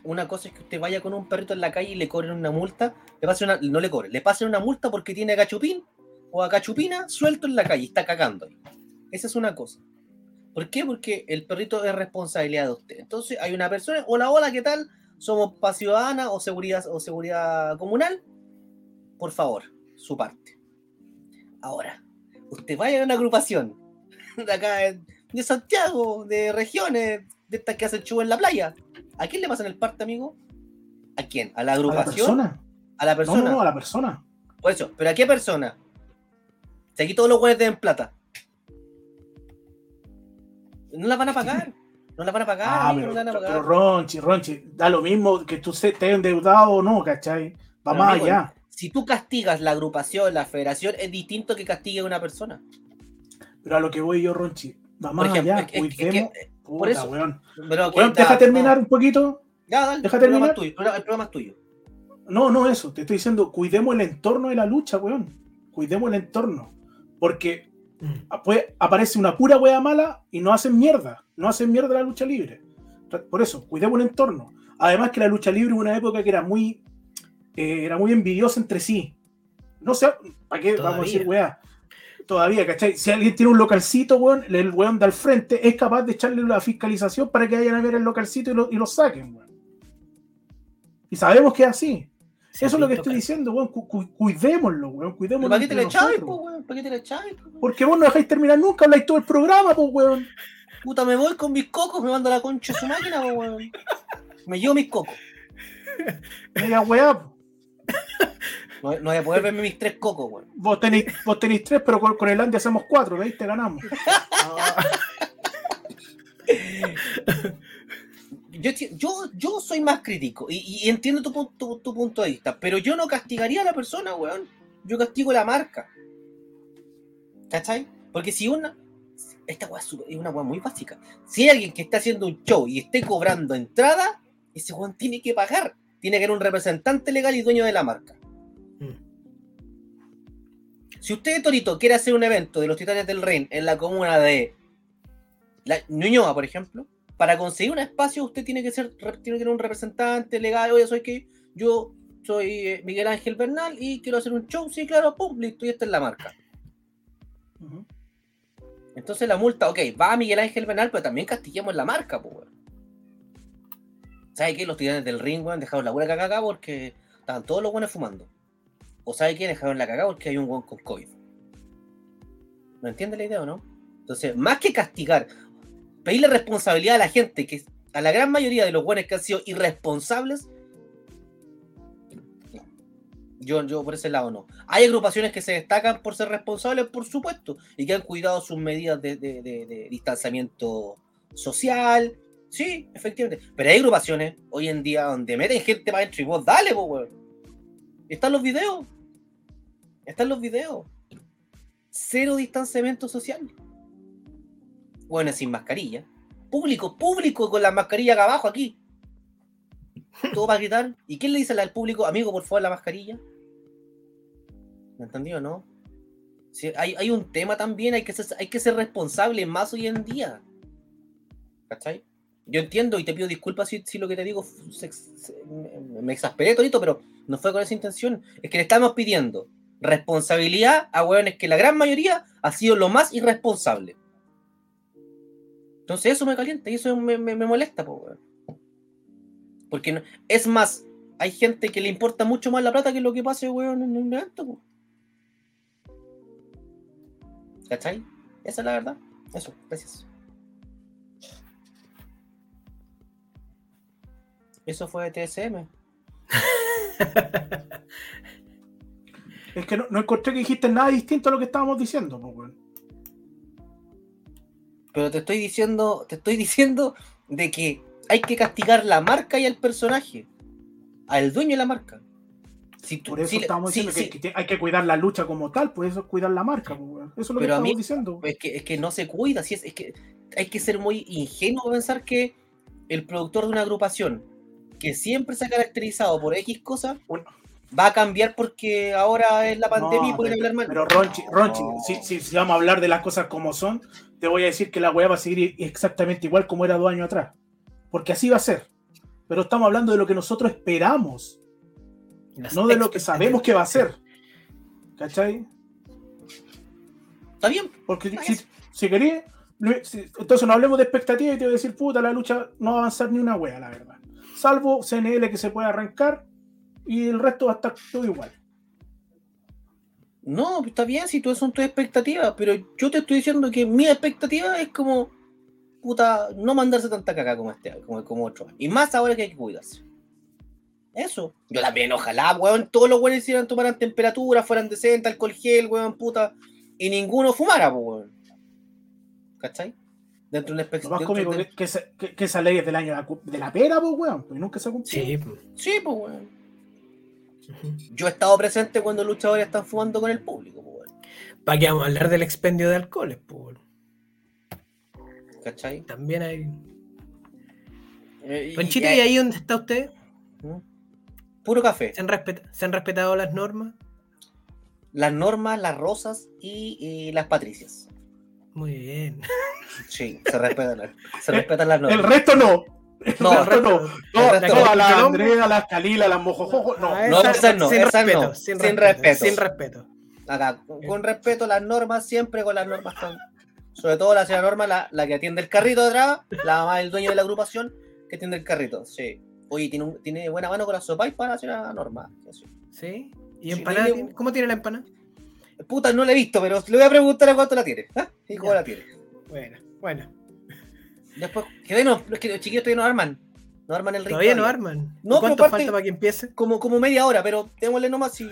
una cosa es que usted vaya con un perrito en la calle y le cobren una multa, le pasen una, no le cobren, le pasen una multa porque tiene a cachupín o a cachupina suelto en la calle está cagando. ahí. Esa es una cosa. ¿Por qué? Porque el perrito es responsabilidad de usted. Entonces hay una persona, hola, hola, ¿qué tal? Somos paz ciudadana o seguridad, o seguridad comunal. Por favor, su parte. Ahora, usted vaya a una agrupación de acá de Santiago, de regiones, de estas que hacen show en la playa. ¿A quién le pasan el parte, amigo? ¿A quién? ¿A la ¿A la agrupación? persona? ¿A la No, persona? no, no, a la persona. Por eso, ¿pero a qué persona? Si aquí todos los güeyes deben plata. No la van a pagar. No la van a pagar. Ah, pero, no la van a pero pagar. Ronchi, Ronchi, da lo mismo que tú se- estés endeudado o no, ¿cachai? Va Pero, más amigo, allá. Si tú castigas la agrupación, la federación, es distinto que castigue a una persona. Pero a lo que voy yo, Ronchi, va más ejemplo, allá. es que- Puta, por eso. weón. pero Weón, da- deja terminar no. un poquito. Ya, dale, Deja el programa terminar. es tuyo. El programa, es tuyo. No, no eso. Te estoy diciendo, cuidemos el entorno de la lucha, weón. Cuidemos el entorno. Porque Mm. pues, aparece una pura wea mala y no hacen mierda. No hacen mierda la lucha libre. Por eso, cuidemos el entorno. Además que la lucha libre hubo una época que era muy, eh, era muy envidiosa entre sí. No sé, ¿para qué vamos a decir weá? Todavía, ¿cachai? Si alguien tiene un localcito, weón, el weón de al frente es capaz de echarle la fiscalización para que vayan a ver el localcito y lo, y lo saquen, weón. Y sabemos que es así. Eso es lo que estoy diciendo, weón. Cu- cu- cuidémoslo, weón. ¿Pero Cuidémoslo. ¿Para qué te le echáis, po, weón? ¿Para qué te le echáis? po, weón? Porque vos no dejáis terminar nunca, habláis todo el programa, pues, weón. Puta, me voy con mis cocos, me mando a la concha su máquina, po, weón. Me llevo mis cocos. Media weá. No, no voy a poder verme mis tres cocos, weón. Vos tenéis, vos tenéis tres, pero con, con el Andy hacemos cuatro, ¿veis? Te ganamos. Yo, yo, yo soy más crítico y, y entiendo tu, tu, tu punto de vista, pero yo no castigaría a la persona, weón. Yo castigo la marca. ¿Cachai? Porque si una. Esta weá es una weá muy básica. Si hay alguien que está haciendo un show y esté cobrando entrada, ese weón tiene que pagar. Tiene que haber un representante legal y dueño de la marca. Si usted, Torito, quiere hacer un evento de los Titanes del Rin en la comuna de la Ñuñoa, por ejemplo, para conseguir un espacio usted tiene que ser tiene que tener un representante legal. Oye, soy que yo soy eh, Miguel Ángel Bernal y quiero hacer un show. Sí, claro, pum, listo, y esta es la marca. Entonces la multa, ok, va a Miguel Ángel Bernal, pero también castiguemos la marca, pues, weón. ¿Sabe qué? Los titanes del ring, weón, dejaron la buena cagada porque estaban todos los buenos fumando. ¿O sabe qué? Dejaron la cagada porque hay un weón con COVID. ¿No entiende la idea o no? Entonces, más que castigar, pedirle responsabilidad a la gente, que a la gran mayoría de los buenos que han sido irresponsables, yo, yo por ese lado no. Hay agrupaciones que se destacan por ser responsables, por supuesto, y que han cuidado sus medidas de, distanciamiento social. Sí, efectivamente. Pero hay agrupaciones hoy en día donde meten gente para adentro y vos dale, po, weón. Están los videos. Están los videos. Cero distanciamiento social. Bueno, sin mascarilla. Público, público con la mascarilla acá abajo, aquí. Todo para gritar. ¿Y quién le dice al público, amigo, por favor, la mascarilla? ¿Me entendió, no? Hay, hay un tema también, hay que, hay que ser responsable más hoy en día. ¿Cachai? Yo entiendo y te pido disculpas si, lo que te digo me, exasperé, Torito, pero no fue con esa intención. Es que le estamos pidiendo responsabilidad a hueones que la gran mayoría ha sido lo más irresponsable. Entonces eso me calienta y eso me, molesta, po. Porque es más, hay gente que le importa mucho más la plata que lo que pase, weón, en un evento, po. ¿Cachai? Esa es la verdad. Eso, gracias. Eso fue TSM. Es que no, no encontré que dijiste nada distinto a lo que estábamos diciendo, pues. Pero te estoy diciendo, te estoy diciendo de que hay que castigar la marca y al personaje. Al dueño de la marca. Si tú- Por eso si- estamos diciendo si- que, que hay que cuidar la lucha como tal, pues eso es cuidar la marca, pues. Eso es lo que estamos mí- diciendo. Es que, es que no se cuida, si es, es que hay que ser muy ingenuo pensar que el productor de una agrupación que siempre se ha caracterizado por X cosas Bueno. va a cambiar porque ahora es la pandemia y No, pueden hablar mal. Pero Ronchi, Ronchi, si, si- si vamos a hablar de las cosas como son, te voy a decir que la weá va a seguir exactamente igual como era dos años atrás. Porque así va a ser. Pero estamos hablando de lo que nosotros esperamos, no de lo que sabemos que va a ser. ¿Cachai? Está bien, Porque No si, si si- entonces no hablemos de expectativas y te voy a decir, puta, la lucha no va a avanzar ni una wea, la verdad. Salvo CNL que se puede arrancar y el resto va a estar todo igual. No, pues está bien si tú son tus expectativas, pero yo te estoy diciendo que mi expectativa es como, puta, no mandarse tanta caca como este, como, como otro. Y más ahora que hay que cuidarse. Eso. Yo también, ojalá, weón, todos los weones hicieran tomaran temperatura, fueran decentes, alcohol gel, weón, puta, y ninguno fumara, pues, weón. ¿Cachai? Dentro de una Lo más cómico que, que esa, que- que esa ley es del año de la, de la pera, pues, weón, pues nunca se cumplió. Sí. pues. Sí, pues, weón. Yo he estado presente cuando luchadores están fumando con el público, pues, weón. ¿Para qué vamos a hablar del expendio de alcoholes? Pues? ¿Cachai? También hay. Eh, y- Panchito, y- ¿y ahí donde está usted? ¿Mm? Puro café. ¿Se han, respeta- ¿Se han respetado las normas? Las normas, las rosas y, y las patricias. Muy bien. Sí, se respetan, las- se respetan las El normas. resto no. El No, resto no. el No, resto todas no. las El hombre- Andrea, las Calila, las Mojojojo, no. Ah, no, esas no, sin respeto, no, sin, sin respeto, respeto. Sin respeto. Acá, con, respeto, las normas, siempre con las normas. con- sobre todo la señora Norma, la, la que atiende el carrito de atrás, la mamá del dueño de la agrupación que atiende el carrito. Sí. Oye, tiene, un- tiene buena mano con la sopa y para la señora Norma. Sí. ¿Sí? ¿Y Sí, empanada? ¿Cómo tiene la empanada? Puta, no la he visto, pero le voy a preguntar a cuánto la tiene. ¿ah? ¿Y cómo Ya. la tiene? Bueno, bueno. Después, que bueno, que los chiquillos todavía no arman. No arman el ritmo. Todavía no arman. ¿Y No, pero ¿Cuánto falta para que empiece? Como, como media hora, pero démosle nomás si.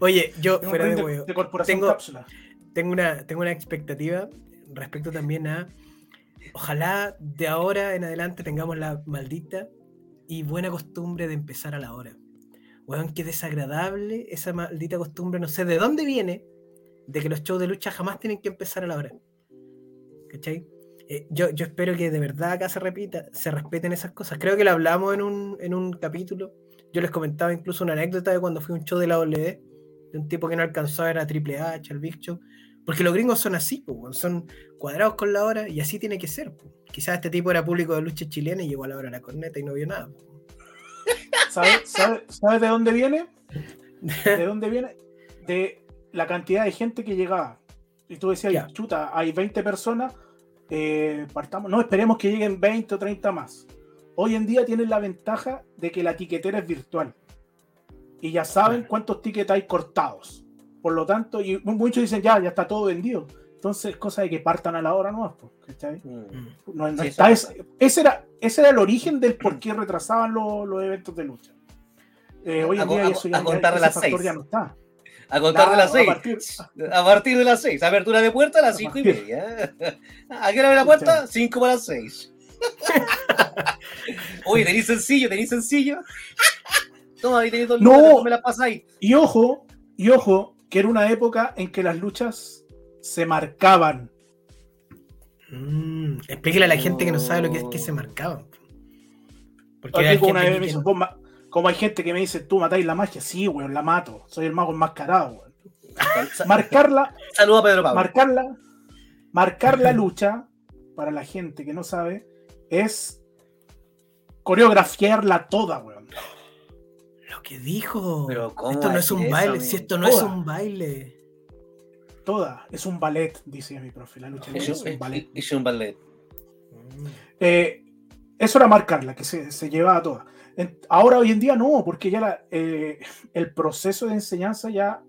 Oye, yo, fuera de huevo, de corporación tengo- cápsula. tengo una, tengo una expectativa respecto también a. Ojalá de ahora en adelante tengamos la maldita y buena costumbre de empezar a la hora. Weón, qué desagradable esa maldita costumbre, no sé de dónde viene, de que los shows de lucha jamás tienen que empezar a la hora. ¿Cachai? Eh, yo, espero que de verdad acá se repita, se respeten esas cosas. Creo que lo hablamos en un, capítulo. Yo les comentaba incluso una anécdota de cuando fui a un show de la OLD, de un tipo que no alcanzó a ver a Triple H, al Big Show. Porque los gringos son así, son cuadrados con la hora y así tiene que ser. po. Quizás este tipo era público de lucha chilena y llegó a la hora de la corneta y no vio nada. ¿Sabes sabe, sabe de dónde viene? ¿De dónde viene? De la cantidad de gente que llegaba. Y tú decías, chuta, hay 20 personas, eh, partamos, no esperemos que lleguen 20 o 30 más. Hoy en día tienen la ventaja de que la tiquetera es virtual. Y ya saben cuántos tickets hay cortados. Por lo tanto, y mu- muchos dicen, ya, ya está todo vendido. Entonces, es cosa de que partan a la hora nomás, pues, ¿cachai? Mm. No, no Sí, está eso ese, era, ese era el origen del por qué retrasaban los, los eventos de lucha. Eh, hoy A en co- día a- eso ya, a contar ya- de las seis. ya no está. A contar de las a 6. partir- A partir de las 6. Apertura de puerta a las A 5 y media. ¿A qué hora abre la puerta? 5 para las 6. Oye, tenéis sencillo, tenéis sencillo. Toma, ahí tenéis dos No. me la pasáis. Y ojo, y ojo, que era una época en que las luchas se marcaban. Mm, Explíquele a la gente que no sabe lo que es que se marcaban. Porque hay como, una gente vez que me dice, no- "Vos ma- como hay gente que me dice, tú matáis la magia, sí, weón, la mato. Soy el mago enmascarado, weón. Marcarla, Saludos a Pedro Pablo. marcarla, marcar la lucha, para la gente que no sabe, es coreografiarla toda, weón. Lo que dijo. Pero, ¿cómo esto no es un eso, baile. amigo? Si esto no es un baile. Toda. Es un ballet, dice mi profe. La lucha libre Es es un ballet. es un ballet. Eh, eso era marcarla, que se, se llevaba toda. Ahora, hoy en día, no, porque ya la- eh, el proceso de enseñanza ya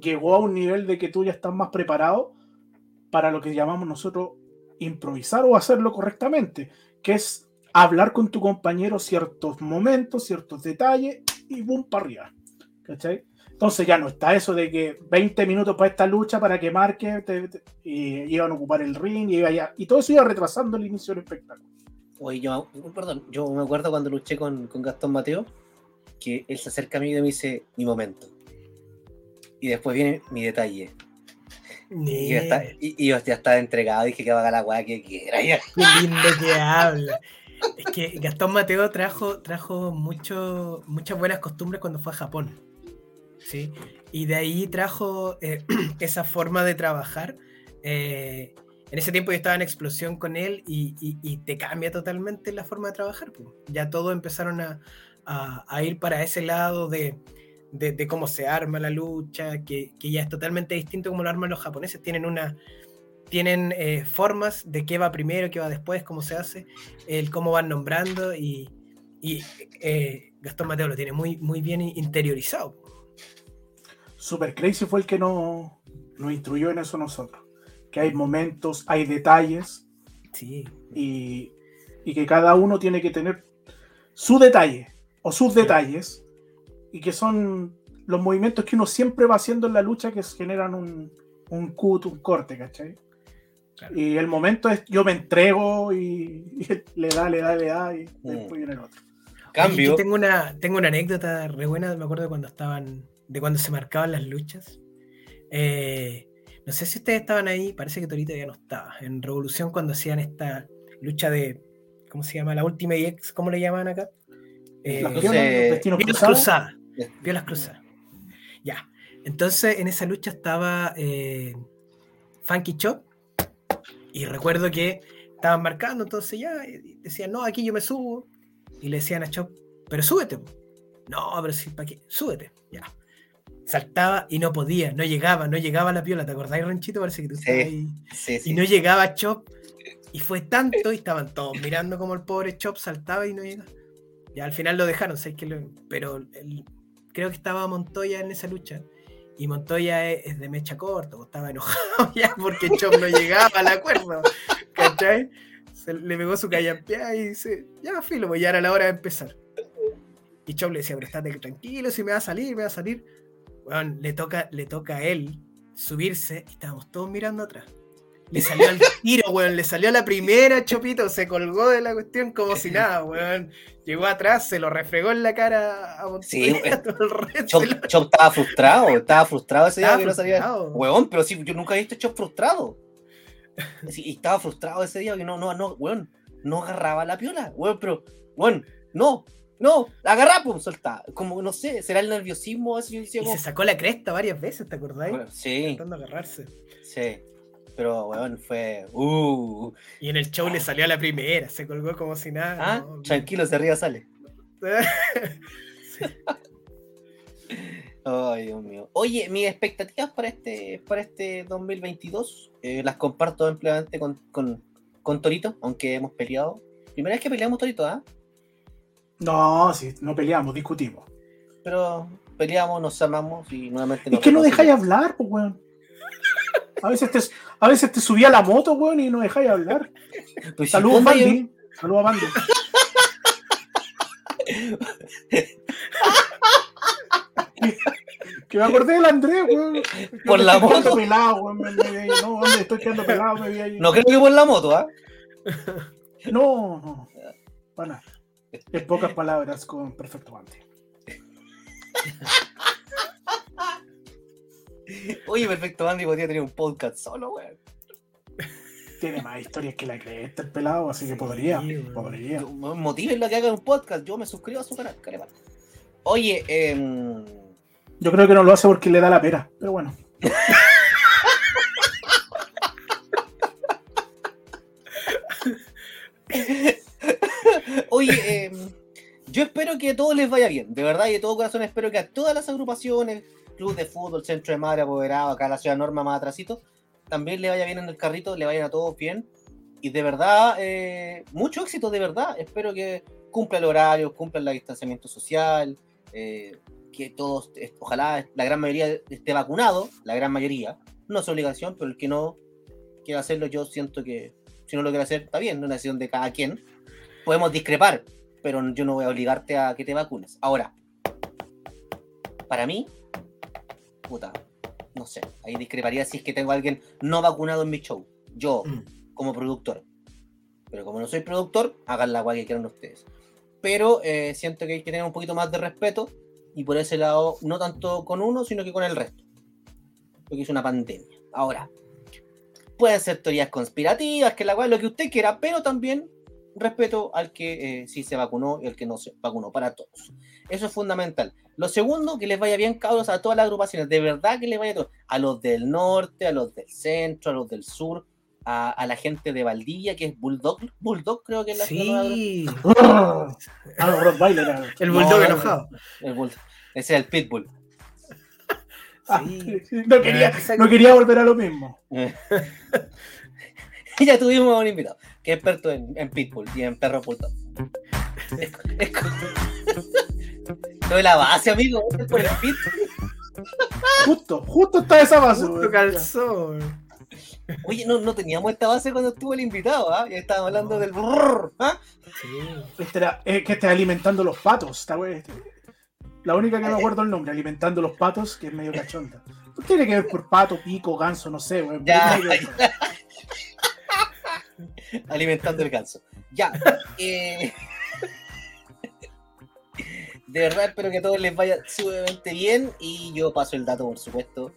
llegó a un nivel de que tú ya estás más preparado para lo que llamamos nosotros improvisar o hacerlo correctamente, que es hablar con tu compañero ciertos momentos, ciertos detalles y boom para arriba. ¿Cachai? Entonces ya no está eso de que 20 minutos para esta lucha para que marque te- te- y iban a ocupar el ring y, iba ya- y todo eso iba retrasando el inicio del espectáculo. Oye, yo, perdón, yo me acuerdo cuando luché con, con Gastón Mateo, que él se acerca a mí y me dice mi momento. Y después viene mi detalle. Y yo, está- Ni- y- y yo ya estaba entregado, dije que haga la weá que quiera. Qué lindo que habla. Es que Gastón Mateo trajo, trajo mucho, muchas buenas costumbres cuando fue a Japón. ¿Sí? Y de ahí trajo eh, esa forma de trabajar. eh, en ese tiempo yo estaba en explosión con él y, te cambia totalmente la forma de trabajar. Ya todos empezaron a, ir para ese lado de, cómo se arma la lucha, que, ya es totalmente distinto como lo arman los japoneses. Tienen una, tienen eh, formas de qué va primero, qué va después, cómo se hace, el cómo van nombrando y, Gastón Mateo lo tiene muy bien interiorizado. Super Crazy fue el que nos, nos instruyó en eso nosotros. Que hay momentos, hay detalles Sí, y, y que cada uno tiene que tener su detalle o sus detalles y que son los movimientos que uno siempre va haciendo en la lucha que generan un, un cut, un corte, ¿cachai? Claro. Y el momento es yo me entrego y, y le da, le da, le da y después viene el otro. Oye, Cambio. yo tengo una, tengo una anécdota re buena, me acuerdo cuando estaban, de cuando se marcaban las luchas. Eh, no sé si ustedes estaban ahí, parece que Torito ya no estaba. En Revolución cuando hacían esta lucha de, ¿cómo se llama? La última y ex, ¿cómo le llaman acá? Eh, Las cruzados. cruzadas. Ya. Violas cruzadas. Ya. Entonces, en esa lucha estaba eh, Funky Chop. Y recuerdo que estaban marcando, entonces ya y decían, no, aquí yo me subo. Y le decían a Chop, pero súbete. po". No, pero sí, ¿para qué? Súbete. Ya. Saltaba y no podía, no llegaba, no llegaba a la piola. ¿Te acordáis, Ranchito? Parece que tú Sí. estabas ahí. Sí, sí. Y no llegaba Chop. Y fue tanto, y estaban todos mirando como el pobre Chop saltaba y no llegaba. Ya al final lo dejaron, ¿sabes que lo- pero el- creo que estaba Montoya en esa lucha. Y Montoya es, es de mecha corta, o estaba enojado ya porque Chop no llegaba al acuerdo. ¿Cachai? Se le pegó su callampeada y dice, ya filo, pues ya era la hora de empezar. Y Chop le decía, pero estate tranquilo, si me va a salir, me va a salir. Weón, le toca, le toca a él subirse y estábamos todos mirando atrás. Le salió al tiro, weón. Le salió a la primera, Chopito. Se colgó de la cuestión como si nada, weón. Llegó atrás, se lo refregó en la cara a Montoya. Sí, weón. todo el resto Chop, Chop estaba frustrado, estaba frustrado ese día que no frustrado. Weón, pero sí, yo nunca he visto a Chop frustrado. Y estaba frustrado ese día que no, no, no, weón, no agarraba la piola, weón, pero, weón, no, no, agarra, pum, soltá. Como, no sé, será el nerviosismo ese yo decía Y como- se sacó la cresta varias veces, ¿te acordáis? Bueno, sí, Intentando agarrarse. sí, pero, weón, fue, uh, Y en el show le salió a la primera, se colgó como si nada. ah, ¿no? tranquilo, se arriba sale. Sí. Ay, Dios mío. Oye, mis expectativas para este, para este 2022 eh, las comparto ampliamente con, con, con Torito, aunque hemos peleado. Primera vez que peleamos Torito, ¿ah? No, sí, no peleamos, discutimos. Pero peleamos, nos amamos y nuevamente Es nos que no dejáis hablar, pues, weón. A veces te, a veces te subí a la moto, weón, y no dejáis hablar. Pues si Saludos, andas- Bandy. Saludos a Bandy. Que- me acordé del Andrés, weón. Por Me la moto. pelado, weón. Me, me no, ¿dónde estoy quedando pelado? Me vi ahí. No creo que por la moto, ¿ah? No, no. Para nada. En pocas palabras, con perfecto Bandy. Oye, perfecto, Andy podría tener un podcast solo, weón. Tiene más historias que la cresta el pelado, así que podría. Weón. Podría. Motiven que haga un podcast. Yo me suscribo a su canal, caramba. Oye, em, Yo creo que no lo hace porque le da la pera, pero bueno. Oye, em, yo espero que a todos les vaya bien. De verdad y de todo corazón espero que a todas las agrupaciones, club de fútbol, centro de madre, apoderado, acá la ciudad norma más atrasito, también le vaya bien en el carrito, le vayan a todos bien. Y de verdad, eh, mucho éxito, de verdad. Espero que cumpla el horario, cumpla el distanciamiento social, eh, que todos, ojalá la gran mayoría esté vacunado, la gran mayoría. No es obligación, pero el que no quiera hacerlo, yo siento que si no lo quiere hacer, está bien, no es una decisión de cada quien podemos discrepar, pero yo no voy a obligarte a que te vacunes. Ahora, para mí, puta, no sé, ahí discreparía si es que tengo a alguien no vacunado en mi show. Yo, Mm. como productor. Pero como no soy productor, hagan la guay que quieran ustedes. Pero eh, siento que hay que tener un poquito más de respeto y por ese lado, no tanto con uno, sino que con el resto. Porque es una pandemia. Ahora, pueden ser teorías conspirativas, que la guay, lo que usted quiera, pero también respeto al que eh, sí se vacunó y al que no se vacunó, para todos. Eso es fundamental. Lo segundo, que les vaya bien, cabros, a todas las agrupaciones. De verdad que les vaya a todos. A los del norte, a los del centro, a los del sur, a, a la gente de Valdivia, que es Bulldog. Bulldog creo que es la nueva. Sí, Ah, era. el bulldog no, enojado. El Bulldog. Ese es el Pitbull. Ah, Sí. no, quería, no quería volver a lo mismo. y ya tuvimos a un invitado, que es experto en, en Pitbull y en perro Bulldog. Es, es de la base, amigo, es por el Pitbull. Justo, justo está esa base. Justo weón. calzó. Oye, no, no teníamos esta base cuando estuvo el invitado, ¿ah? Ya estábamos hablando del brrr, ¿ah? Sí. Este era, es que está alimentando los patos. Está, wey, este- La única que me acuerdo el nombre, alimentando los patos, que es medio cachonda. ¿Qué tiene que ver por pato, pico, ganso, no sé, güey? Ya, alimentando el ganso. Ya. eh, De verdad espero que a todos les vaya sumamente bien y yo paso el dato, por supuesto,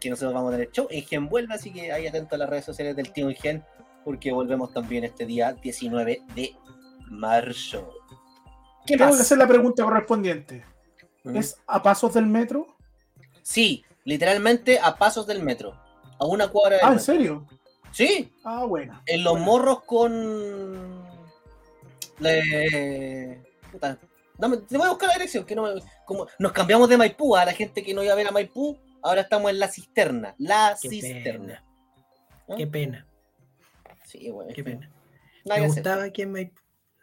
que nosotros vamos a tener show en Gen Vuelve, así que ahí atento a las redes sociales del Tío Gen, porque volvemos también este día 19 de marzo. ¿Qué Tengo que hacer la pregunta correspondiente. Mm. ¿Es a pasos del metro? Sí, literalmente a pasos del metro, a una cuadra del Ah, ¿en metro. serio? Sí, Ah, bueno. en los morros con. Le... Puta, dame- te voy a buscar la dirección. Que no me- como nos cambiamos de Maipú a la gente que no iba a ver a Maipú. Ahora estamos en la cisterna. La Qué cisterna. pena. Qué pena, Sí, güey. qué pena. Me gustaba aquí en Maipú.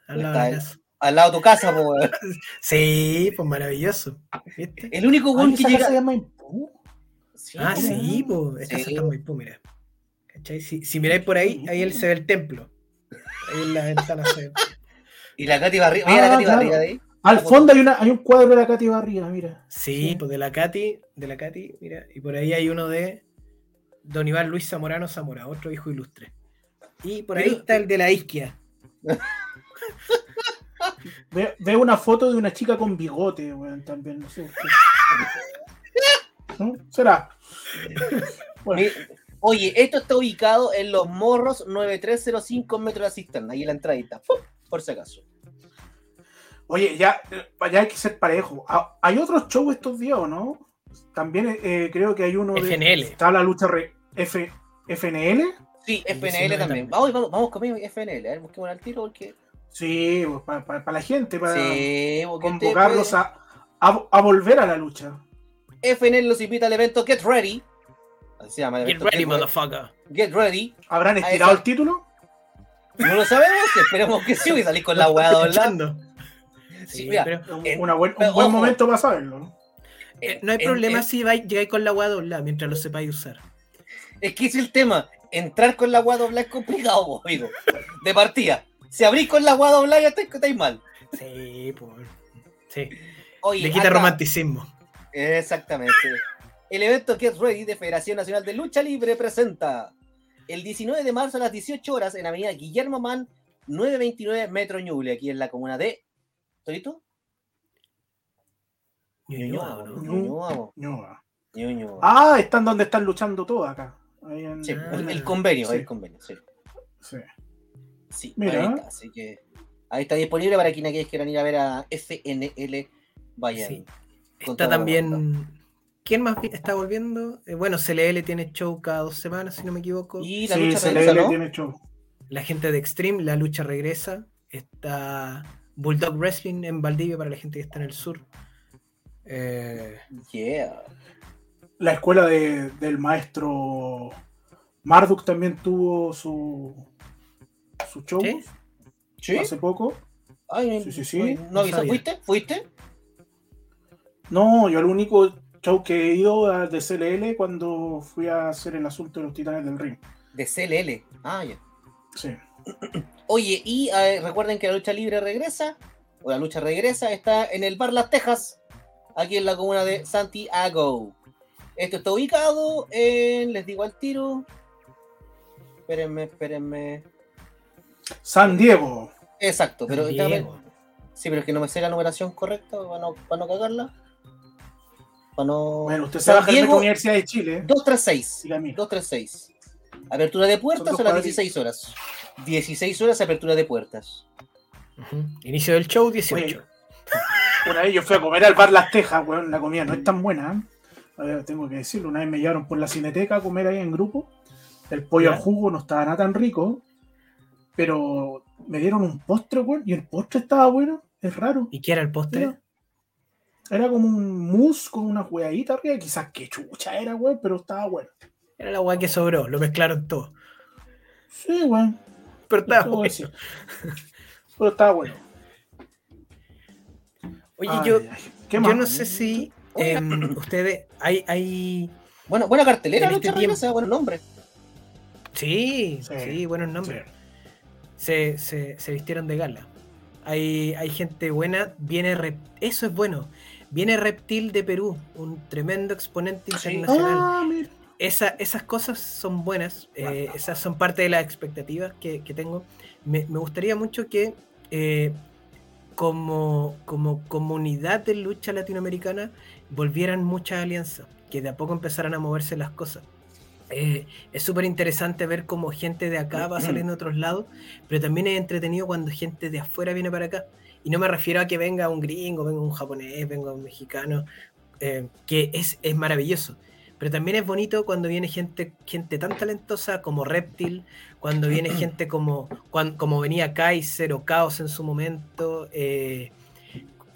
Al lado de casa. Al lado de tu casa, weón. Sí, pues maravilloso. ¿Viste? El único Ah, weón ¿y que llega. llama Maipú? Sí, Ah, sí, pues. Esta Sí. está en Maipú, mira. ¿Cachai? Si, si miráis por ahí, ahí él se ve el templo. Ahí en la ventana se ve. Y la Katy Barriga. Mira la Ah, Katy claro. Barriga de ahí. Al fondo hay, una, hay un cuadro de la Katy Barriga, mira. Sí, Sí. pues de la Katy, de la Katy, mira, y por ahí hay uno de Don Iván Luis Zamorano Zamora, otro hijo ilustre. Y por ahí Pero- está el de la isquia. Ve- Veo una foto de una chica con bigote, weón, también, no sé. ¿No? ¿Será? Bueno, Mi- Oye, esto está ubicado en Los Morros 9305 metros de la cisterna. Ahí en la entradita. ¡Pum! Por si acaso. oye, ya, eh, ya hay que ser parejo. Ah, ¿Hay otros shows estos días o no? También eh, creo que hay uno de... FNL. Está la lucha re- F, FNL. Sí, FNL 19 también. también. Vamos, vamos, vamos conmigo, FNL. A ver, busquemos al tiro porque. Sí, para la gente, para Sí, convocarlos puede- a, a, a volver a la lucha. FNL los invita al evento Get Ready. Get ready, motherfucker. Get Ready. ¿Habrán estirado el título? No lo sabemos, esperemos que sí, y salir con la weá. Escuchando. Sí, Sí, mira, pero, En- Una buen- pero un buen ojo. momento para saberlo. ¿no? eh, no hay en- problema en- si vais- llegáis con la agua doblada mientras lo sepáis usar. Es que ese es el tema. Entrar con la agua doblada es complicado, vos, amigo. De partida. Si abrís con la agua doblada ya estáis, estáis mal. Sí, pues. Sí. Oye, Le quita acá- romanticismo. Exactamente. El evento Get Ready de Federación Nacional de Lucha Libre presenta el 19 de marzo a las 18 horas en Avenida Guillermo Mann, 929 Metro Ñuble, aquí en la comuna de. ¿Torito? Ñuñoa, ¿o Ñuñoa? Ñuñoa. Ah, están donde están luchando todos acá. Ahí en- Sí, el, convenio, Sí. el convenio, sí. sí. Sí, Mira. ahí está, así que ahí está disponible para quienes quieran ir a ver a FNL. Vayan. Sí. con Está también. ¿Quién más está volviendo? Eh, bueno, CLL tiene show cada dos semanas, si no me equivoco. Y la Sí, lucha CLL regresa, ¿no? tiene show. La gente de Extreme, la lucha regresa. Está Bulldog Wrestling en Valdivia para la gente que está en el sur. Eh, Yeah. La escuela de- del maestro Marduk también tuvo su, su show ¿Sí? ¿Sí? hace poco. Ay, Sí, sí, sí. ¿No No. ¿Fuiste? ¿Fuiste? No, yo el único show que he ido a- de CLL cuando fui a hacer el asunto de los titanes del ring. De CLL. Ah, ya. Sí. Oye, y eh, recuerden que la lucha libre regresa, o la lucha regresa, está en el Bar Las Tejas, aquí en la comuna de Santiago. Esto está ubicado en, les digo al tiro. Espérenme, espérenme. San Diego. Exacto, pero Diego. sí, pero es que no me sé la numeración correcta para no, para no cagarla. Para no. Bueno, usted sabe que la Universidad de Chile. 236. Siga a mí. 236. Apertura de puertas a las cuadritos. 16 horas. 16 horas apertura de puertas. Inicio del show 18. Una vez yo fui a comer al bar Las Tejas, weón, la comida no es tan buena. ¿eh? A ver, tengo que decirlo, una vez me llevaron por la cineteca a comer ahí en grupo. El pollo Ya. al jugo no estaba nada tan rico, pero me dieron un postre, weón, y el postre estaba bueno, es raro. ¿Y qué era el postre? Era como un mousse con una hueadita arriba, quizás que chucha era, weón, pero estaba bueno. Era la weá que sobró, lo mezclaron todo. Sí, weón, Pero estaba bueno. decir. Pero estaba bueno. Oye, Ay, yo, ay, ¿qué yo más? no sé si em, ustedes. Hay, hay. Bueno, buena cartelera, En lucha este regresa, buen nombre. Sí, Sí. sí, buenos nombres. Sí. Se, se, se vistieron de gala. Hay, hay gente buena. Viene Rep- Eso es bueno. Viene Reptil de Perú, un tremendo exponente Sí. internacional. Ah, mira. Esa- esas cosas son buenas, eh, esas son parte de las expectativas que, que tengo. Me, me gustaría mucho que eh, como, como comunidad de lucha latinoamericana volvieran muchas alianzas, que de a poco empezaran a moverse las cosas. Eh, es súper interesante ver cómo gente de acá va saliendo de otros lados, pero también es entretenido cuando gente de afuera viene para acá. Y no me refiero a que venga un gringo, venga un japonés, venga un mexicano, eh, que es, es maravilloso. Pero también es bonito cuando viene gente, gente tan talentosa como Reptil, cuando viene gente como, como venía Kaiser o Chaos en su momento. eh,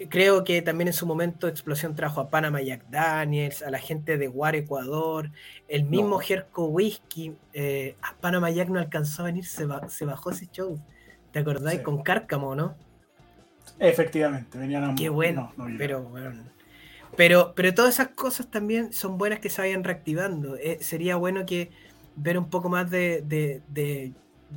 creo que también en su momento Explosión trajo a Panama Jack Daniels, a la gente de War Ecuador, el mismo No. Jerko Whisky. eh, a Panama Jack no alcanzó a venir, se, ba- se bajó ese show. ¿Te acordáis? Sí. Con Cárcamo, ¿no? Efectivamente, venían a Qué bueno, no, no, pero bueno. Pero, pero todas esas cosas también son buenas que se vayan reactivando. Eh, sería bueno que ver un poco más de, de- de-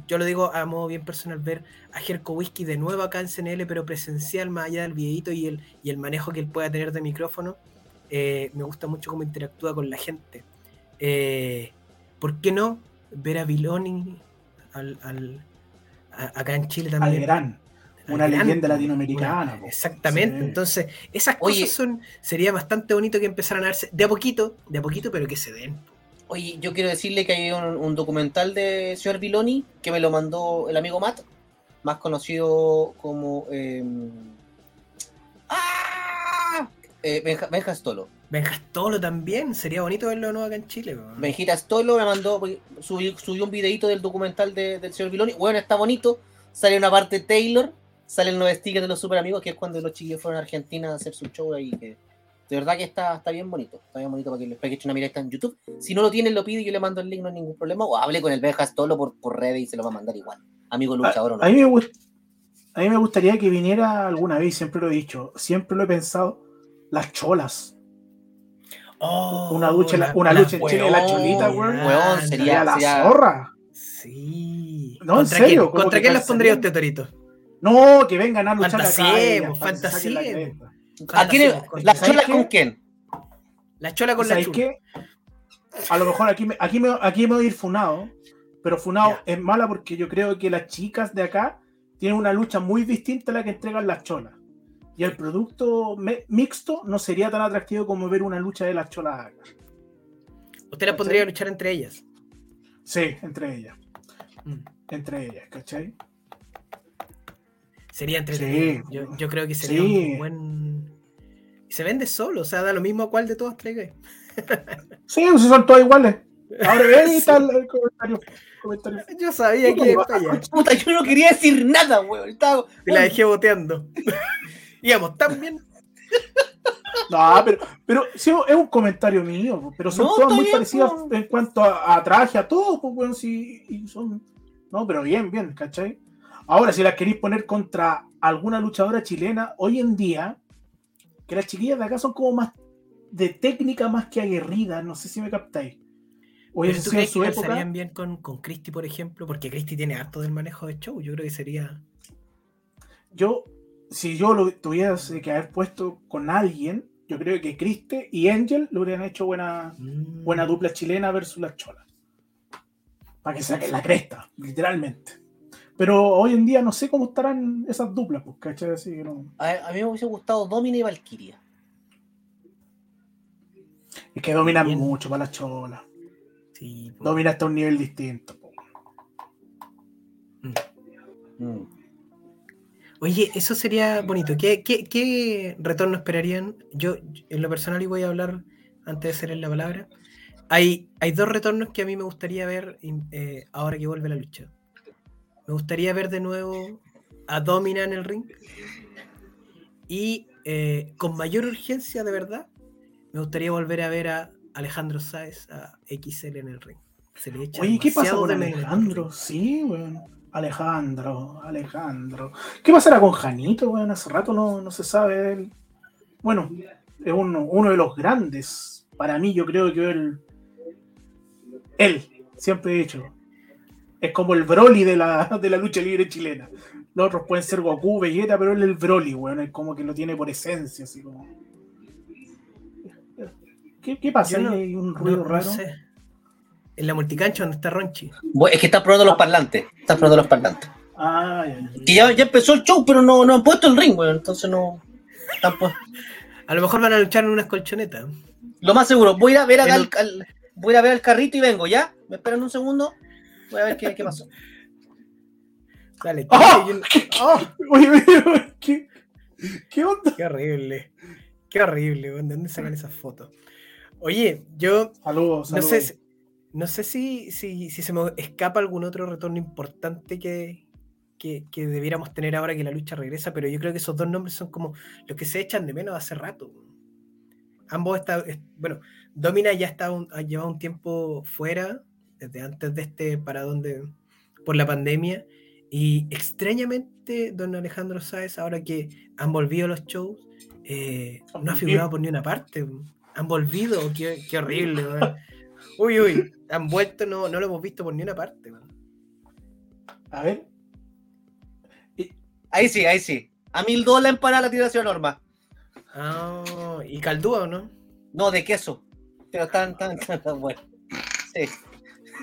yo lo digo a modo bien personal, ver a Jerko Whisky de nuevo acá en CNL, pero presencial, más allá del videito y el, y el manejo que él pueda tener de micrófono. Eh, me gusta mucho cómo interactúa con la gente. Eh, ¿Por qué no ver a Viloni al, al- a- acá en Chile al también? gran, una leyenda latinoamericana. Exactamente. Sí. Entonces, esas Oye. cosas son. Sería bastante bonito que empezaran a darse de a poquito, de a poquito, pero que se den. Oye, yo quiero decirle que hay un, un documental de señor Viloni que me lo mandó el amigo Matt, más conocido como. eh, ¡Ah! Eh, Benja, Benja Stolo. Benja Stolo también. Sería bonito verlo de nuevo acá en Chile. po. Benjita Stolo me mandó, subió, subió un videito del documental de- del señor Viloni. Bueno, está bonito. Sale una parte Taylor, salen los stickers de los super amigos, que es cuando los chiquillos fueron a Argentina a hacer su show ahí, que De verdad que está, está bien bonito. Está bien bonito para que, que eche una mirada en YouTube. Si no lo tienen, lo pide y yo le mando el link, no hay ningún problema. O hable con el Bejas Tolo por, por redes y se lo va a mandar igual. Amigo luchador o no. A mí, me gust- a mí me gustaría que viniera alguna vez, siempre lo he dicho, siempre lo he pensado, las cholas. Oh, Una lucha, la- una lucha en Chile la cholita, weón. Sería sería- la zorra. Sí. No, en ¿Contra serio, quién, como ¿Contra quién los pondría usted, Torito? No, que vengan a luchar acá. Para que se saquen la fantasíemos. cresta. ¿A quién es- Fantasía, ¿Las ¿sabes cholas qué? con quién? La chola con la ¿Sabes chula. qué? A lo mejor aquí me, aquí me, aquí me voy a ir funado, pero funado Ya. es mala porque yo creo que las chicas de acá tienen una lucha muy distinta a la que entregan las cholas. Y el producto me- mixto no sería tan atractivo como ver una lucha de las cholas acá. Usted la pondría a luchar entre ellas. Sí, entre ellas. Mm. Entre ellas, ¿cachai? Sería entretenido. Sí. Yo, yo creo que sería Sí. un buen. Se vende solo, o sea, da lo mismo a cuál de todas traiga. Sí, pues son todas iguales. Ahora ven y tal el comentario. comentario. Yo sabía que. Puta, yo no quería decir nada, weón. Estaba- Y la dejé boteando. Íbamos tan bien. No, pero, pero sí, es un comentario mío, pero son No, todas muy bien, parecidas po. en cuanto a, a traje, a todo, pues bueno, sí, y son. No, pero bien, bien, ¿cachai? Ahora, si las queréis poner contra alguna luchadora chilena, hoy en día, que las chiquillas de acá son como más de técnica más que aguerridas, no sé si me captáis. Hoy en ¿tú sido en crees que su época, bien con, con Christy, por ejemplo? Porque Christy tiene harto del manejo de show. Yo creo que sería. yo, si yo lo tuviese que haber puesto con alguien, yo creo que Criste y Angel lo hubieran hecho buena, Mm. buena dupla chilena versus las cholas. Para que saquen la cresta, literalmente. Pero hoy en día no sé cómo estarán esas duplas, pues, ¿cachai? Así que no. A, a mí me hubiese gustado Domina y Valkyria. Es que dominan Bien. mucho para las cholas. Sí, po. Domina hasta un nivel distinto. po. Mm. Oye, eso sería bonito. ¿Qué, qué, qué retorno esperarían? Yo, en lo personal, y voy a hablar antes de hacer la palabra. Hay, hay dos retornos que a mí me gustaría ver eh, ahora que vuelve la lucha. Me gustaría ver de nuevo a Domina en el ring. Y eh, con mayor urgencia, de verdad, me gustaría volver a ver a Alejandro Sáez, a XL en el ring. Se le echa Oye, ¿qué pasa con Alejandro? Sí, weón. Alejandro, Alejandro. ¿Qué pasará con Janito, weón? Hace rato no, no se sabe de él. Bueno, es uno, uno de los grandes. Para mí, yo creo que él. Él, siempre he dicho. Es como el Broly de la, de la lucha libre chilena. Los otros pueden ser Goku, Vegeta, pero él es el Broly, weón. Es como que lo tiene por esencia, así como. ¿Qué, qué pasa? No- Ahí hay un ruido No- no raro. sé. En la multicancha donde está Ronchi. Es que estás probando los parlantes. Estás probando los parlantes. Ah, ya, ya. Que ya, ya empezó el show, pero no, no han puesto el ring, weón. Entonces no. tampoco- A lo mejor van a luchar en unas colchonetas. Lo más seguro, voy a a ver acá En al, al- voy a a ver al carrito y vengo, ¿ya? ¿Me esperan un segundo? Voy a ver qué, qué pasó. Dale, ¡Oh! yo- ¡Oh! Oye, oye, ¿qué, ¿qué onda? qué horrible. Qué horrible. ¿De dónde sacan esas fotos? Oye, yo Saludos, no sé, si- no sé si, si, si se me escapa algún otro retorno importante que, que, que debiéramos tener ahora que la lucha regresa, pero yo creo que esos dos nombres son como los que se echan de menos hace rato. Ambos están, bueno, Domina ya está un- ha llevado un tiempo fuera, desde antes de este paradón de, por la pandemia, y extrañamente don Alejandro Sáez, ahora que han volvido los shows, eh, no ha figurado por ni una parte. Han volvido, qué, qué horrible. Uy, uy, han vuelto, no, no lo hemos visto por ni una parte. weón. A ver, Ahí sí, ahí sí. A mil dólares la empanada la tiración norma. Ah, ¿y Caldúa o no? No, de queso. Pero tan, tan, tan, tan bueno. Sí.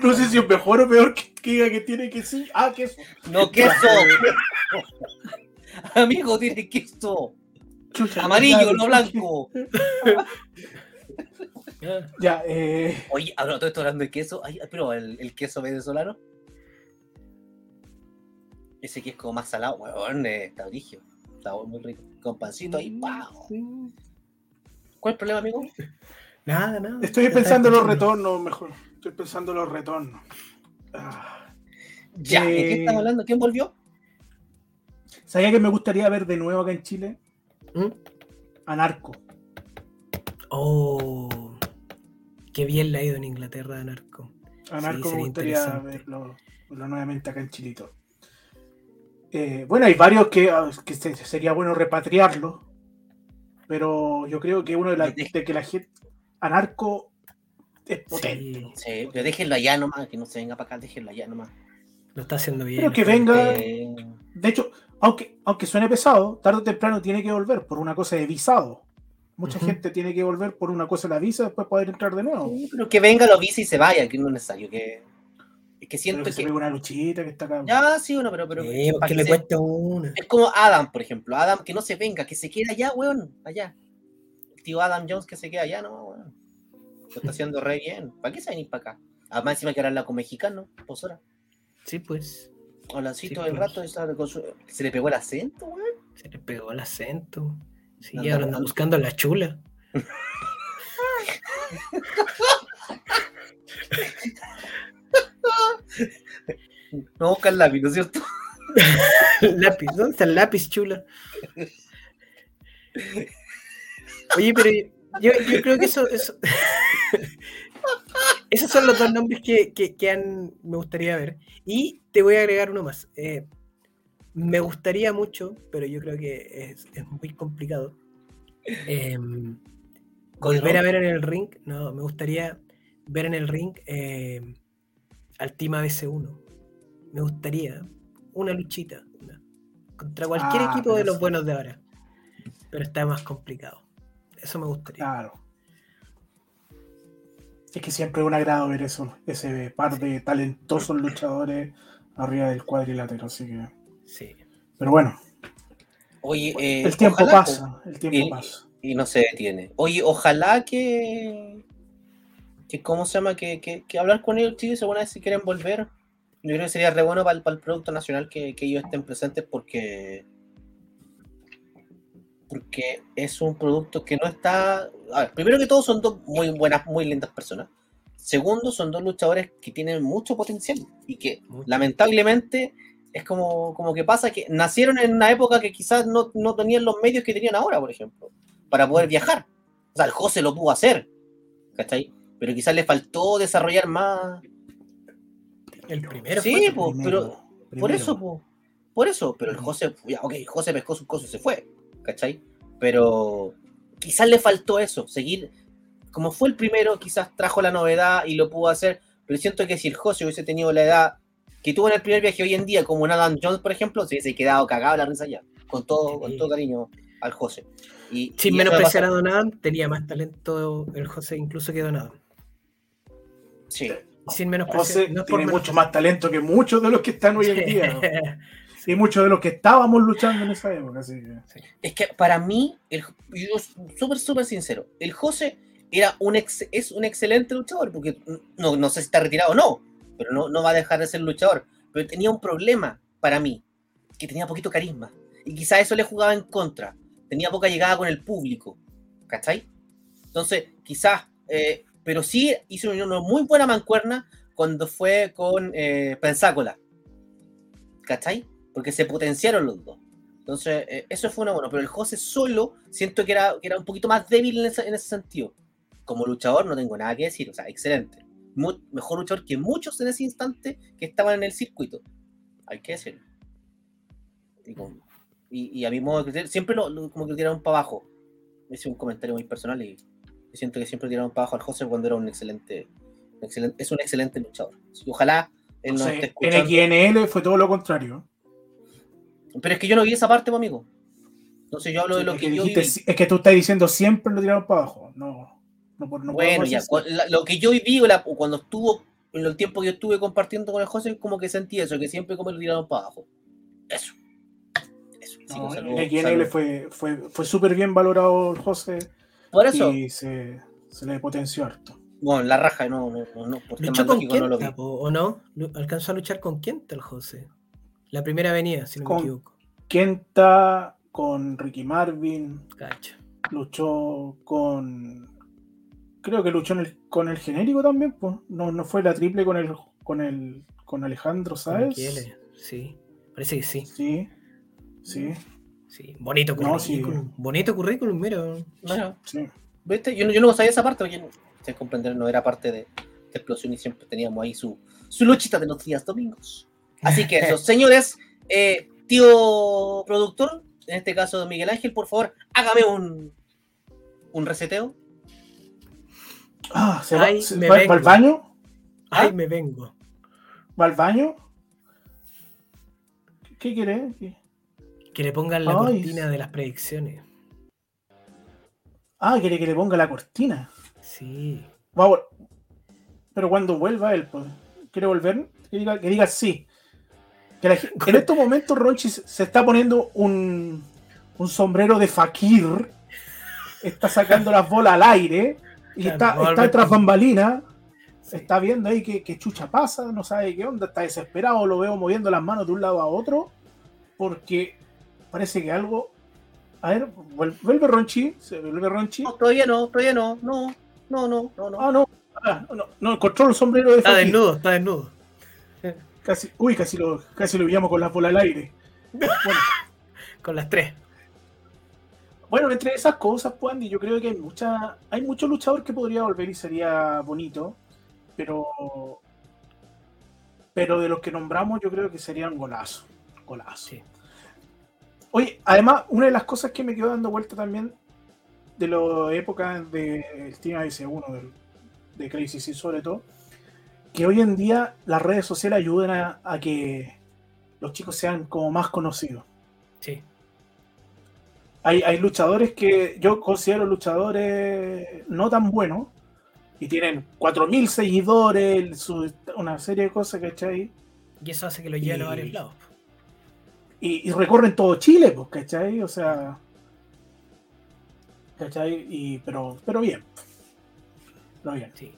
No sé si es mejor o peor que, diga que tiene que sí. Ah, que eso. No, queso. Amigo, tiene queso. Chucha, Amarillo, no blanco. Ya, eh, Oye, ahora todo esto hablando de queso. Ay, pero el, el queso venezolano. Ese que es como más salado, weón, eh, está origen. Está muy rico. Con pancito ahí, ¡pau! ¿Cuál es el problema, amigo? Nada, nada. estoy pensando en los retornos, mejor. Estoy pensando en los retornos. Ah. Ya, ¿de qué Eh, estamos hablando? ¿Quién volvió? ¿Sabía que me gustaría ver de nuevo acá en Chile? ¿Mm? A Narco. Oh, qué bien le ha ido en Inglaterra a Narco. A Sí, Narco me sería gustaría verlo, verlo nuevamente acá en Chilito. Eh, bueno, hay varios que, ah, que sería bueno repatriarlo, pero yo creo que uno de, la- de que la gente. A Narco es potente. Sí, Sí, pero déjenlo allá nomás, que no se venga para acá, déjenlo allá nomás. lo está haciendo bien. Pero que venga- De hecho, aunque, aunque suene pesado, tarde o temprano tiene que volver por una cosa de visado. Mucha gente tiene que volver por una cosa de la visa después poder entrar de nuevo. sí, pero que venga, lo vise y se vaya, que no es necesario. Que, es que Pero siento que se que. pegue una luchita que está acá. Ya, sí, uno, pero. pero Sí, para porque que le se- cuesta una. Es como Adam, por ejemplo. Adam que no se venga, que se quede allá, weón. Allá. Tío Adam Jones que se queda allá, no. Lo está haciendo re bien. ¿Para qué se venir para acá? Además, encima que habla con mexicano, ahora. Sí, pues. Hola, sí, el pues. rato. esa- con su- Se le pegó el acento, weón. Se le pegó el acento. Sí, Anda ahora anda buscando a la chula. No busca el lápiz, ¿no es cierto? lápiz, ¿dónde está el lápiz, chula? Oye, pero yo, yo creo que eso, eso- esos son los dos nombres que, que- que han- me gustaría ver. Y te voy a agregar uno más. Eh, me gustaría mucho, pero yo creo que es, es muy complicado. em, volver a ver en el ring. No, me gustaría ver en el ring em, al Team ABC1. Me gustaría una luchita una- contra cualquier Ah, equipo de los buenos de ahora. Pero está más complicado. Eso me gustaría. Claro. Es que siempre es un agrado ver eso, ese par de talentosos luchadores arriba del cuadrilátero, así que. Sí. Pero bueno, Oye, eh, el tiempo ojalá, pasa, el tiempo Y- pasa. y no se detiene. Oye, ojalá que. que ¿Cómo se llama? Que, que, que hablar con ellos, chicos, alguna vez si quieren volver. Yo creo que sería re bueno para el, para el producto nacional que, que ellos estén presentes porque. Porque es un producto que no está. A ver, primero que todo, son dos muy buenas, muy lindas personas. Segundo, son dos luchadores que tienen mucho potencial y que lamentablemente es como, como que pasa que nacieron en una época que quizás no, no tenían los medios que tenían ahora, por ejemplo, para poder viajar. O sea, el José lo pudo hacer, ¿cachai? Pero quizás le faltó desarrollar más. El primero Sí, fue- po, Primero, pero por eso, po, por eso, pero el José, ya, ok, José pescó sus cosas y se fue, ¿cachai? Pero quizás le faltó eso, seguir, como fue el primero, quizás trajo la novedad y lo pudo hacer, pero siento que si el José hubiese tenido la edad que tuvo en el primer viaje hoy en día, como un Adam Jones, por ejemplo, se hubiese quedado cagado la risa ya, con todo, con todo cariño al José. Y, Sin menospreciar a Don Adam, tenía más talento el José incluso que Don Adam. Sí, Sin menospreciar. José no es por tiene mucho más talento que muchos de los que están hoy en día. ¿no? Y muchos de los que estábamos luchando en esa época. Que. Es que para mí, el, yo súper, súper sincero, el José era un ex- es un excelente luchador, porque no, no sé si está retirado o no, pero no, no va a dejar de ser luchador. Pero tenía un problema para mí, que tenía poquito carisma. Y quizás eso le jugaba en contra. Tenía poca llegada con el público. ¿Cachai? Entonces, quizás, eh, pero sí hizo una muy buena mancuerna cuando fue con eh, Pensácola. ¿Cachai? Porque se potenciaron los dos. Entonces, eh, eso fue una bueno, pero el José solo siento que era, que era un poquito más débil en ese, en ese sentido. Como luchador no tengo nada que decir, o sea, excelente. Mu- mejor luchador que muchos en ese instante que estaban en el circuito. Hay que decirlo. Y, con- y- y a mi modo de siempre lo, lo- como que lo tiraron para abajo. Es un comentario muy personal y siento que siempre tiraron para abajo al José cuando era un excelente, un excelente es un excelente luchador. Ojalá él nos esté Entonces, en. XNL fue todo lo contrario. Pero es que yo no vi esa parte, amigo. Entonces yo hablo de lo que, que yo dijiste- viví. es que tú estás diciendo siempre lo tiraron para abajo. No, no, por- no bueno, ya, la- lo que yo viví o la- cuando estuvo, en el tiempo que yo estuve compartiendo con el José, como que sentí eso, que siempre como lo tiraron para abajo. Eso. Eso. No, salud, salud. fue, fue, fue súper bien valorado el José Por eso, y se, se le potenció harto. bueno, la raja, no, no, no, ¿Luchó con lógicos no lo vi. Kenta, o no? ¿Alcanzó a luchar con Kenta el José? La primera avenida, si no Con- me equivoco. Kenta con Ricky Marvin, Cacha. luchó con. Creo que luchó en el- con el genérico también, pues. No, no fue la triple con el con el con Alejandro, Con ¿sabes? Michele, Sí, parece que sí. Sí, sí, sí. Bonito No, currículum. sí. Bonito currículum, mira. Bueno, sí. ¿Viste? Yo, no- yo no sabía esa parte, porque se comprender, no era parte de, de explosión y siempre teníamos ahí su, su luchita de los días domingos. Así que eso, señores, eh, tío productor, en este caso Miguel Ángel, por favor, hágame un, un reseteo. Ah, ¿se va, Ay, se me va- vengo. va al baño? Ay, me vengo. ¿Va al baño? ¿Qué quiere? ¿Qué? Que le pongan la Ay, cortina de las predicciones. Ah, quiere que le ponga la cortina. Sí. Va Pero cuando vuelva él, pues, ¿quiere volver? Que diga, que diga sí. La en estos momentos Ronchi se está poniendo un, un sombrero de fakir. Está sacando las bolas al aire. Y está, está tras bambalina. sí. Está viendo ahí que, que chucha pasa. No sabe qué onda. Está desesperado. Lo veo moviendo las manos de un lado a otro. Porque parece que algo. A ver, vuel- vuelve Ronchi. Se vuelve Ronchi. No, todavía no, todavía no, no, no, no, no, no. Ah, no. Ah, no, no, encontró el sombrero de Está fakir. desnudo, está desnudo. Casi, uy, casi lo, casi lo pillamos con las bolas al aire. Bueno, Con las tres. bueno, entre esas cosas, pues, Andy, yo creo que hay mucha, hay muchos luchadores que podría volver y sería bonito, pero, pero de los que nombramos, yo creo que serían golazo, golazo. Sí. Oye, además, una de las cosas que me quedó dando vuelta también de la época del Team IC1, del- de Crazy sí, sobre todo, que hoy en día las redes sociales ayudan a, a que los chicos sean como más conocidos. Sí. Hay, hay luchadores que yo considero luchadores no tan buenos y tienen 4.000 seguidores, su- una serie de cosas, ¿cachai? Y eso hace que lo lleven a varios lados. Y, y recorren todo Chile, pues, ¿cachai? O sea. ¿cachai? Y, pero, pero bien. Pero bien. Sí.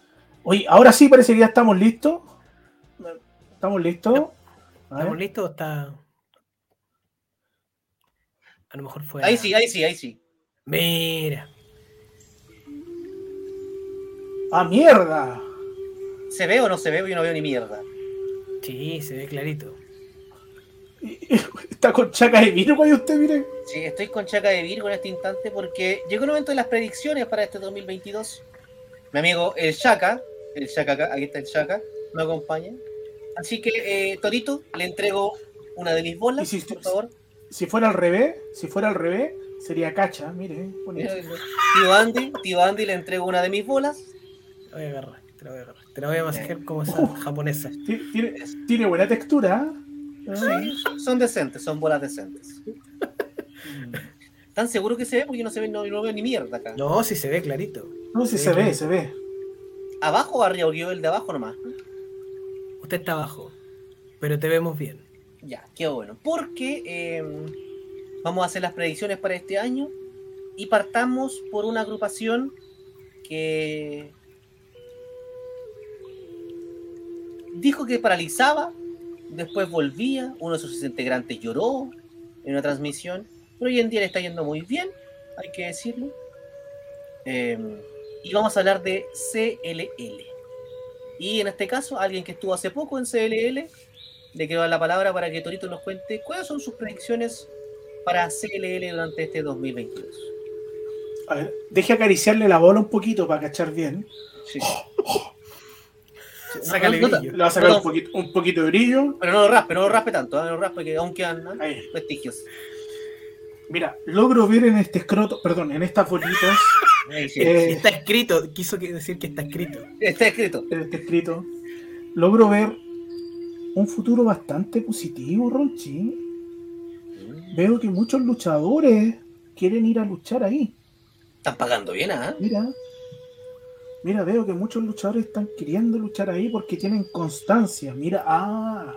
Oye, ahora sí parece que ya estamos listos. ¿Estamos listos? ¿Estamos listos o está.? A lo mejor fue. Ahí sí, ahí sí, ahí sí. Mira. ¡Ah, mierda! ¿Se ve o no se ve? Yo no veo ni mierda. Sí, se ve clarito. Está con chaca de Virgo y usted, mire. Sí, estoy con Chaca de Virgo en este instante porque llegó el momento de las predicciones para este 2022. Mi amigo el Chaca, el Chaca acá, aquí está el Chaca, me acompaña. Así que, eh, Torito, le entrego una de mis bolas, si- por favor. Si fuera al revés, si fuera al revés, sería cacha, mire. bonito. Tío Andy, tío Andy, le entrego una de mis bolas. Te la voy a agarrar. Te la voy a agarrar. Te la voy a masajear como esa Uh. japonesa. Ti- Tiene, tiene buena textura. ¿eh? Sí, son decentes, son bolas decentes. ¿Tan seguro que se ve? Porque yo no se ve, no, no veo ni mierda acá. No, sí se ve clarito. No, si Sí, se ve, se ve. ¿Abajo o arriba? Porque yo el de abajo nomás. Usted está abajo. Pero te vemos bien. Ya, qué bueno. Porque eh, vamos a hacer las predicciones para este año y partamos por una agrupación que dijo que paralizaba, después volvía, uno de sus integrantes lloró en una transmisión, pero hoy en día le está yendo muy bien, hay que decirlo. Eh, y vamos a hablar de CLL. Y en este caso, alguien que estuvo hace poco en CLL, le quiero dar la palabra para que Torito nos cuente cuáles son sus predicciones para CLL durante este 2022. A ver, deje acariciarle la bola un poquito para cachar bien. Sí. Sácale No, no, brillo. Le va a sacar No. un, poquito, un poquito de brillo. Pero no lo raspe, no lo raspe tanto, ¿eh? no lo raspe, que aún quedan ¿eh? Vestigios. Mira, logro ver en este escroto, perdón, en estas bolitas, Sí. Eh, Está escrito. Quiso decir que está escrito. Está escrito. en este escrito, logro ver un futuro bastante positivo, Ronchi. Veo que muchos luchadores quieren ir a luchar ahí. Están pagando bien, ¿ah? Mira, mira, veo que muchos luchadores están queriendo luchar ahí porque tienen constancia. Mira, ah,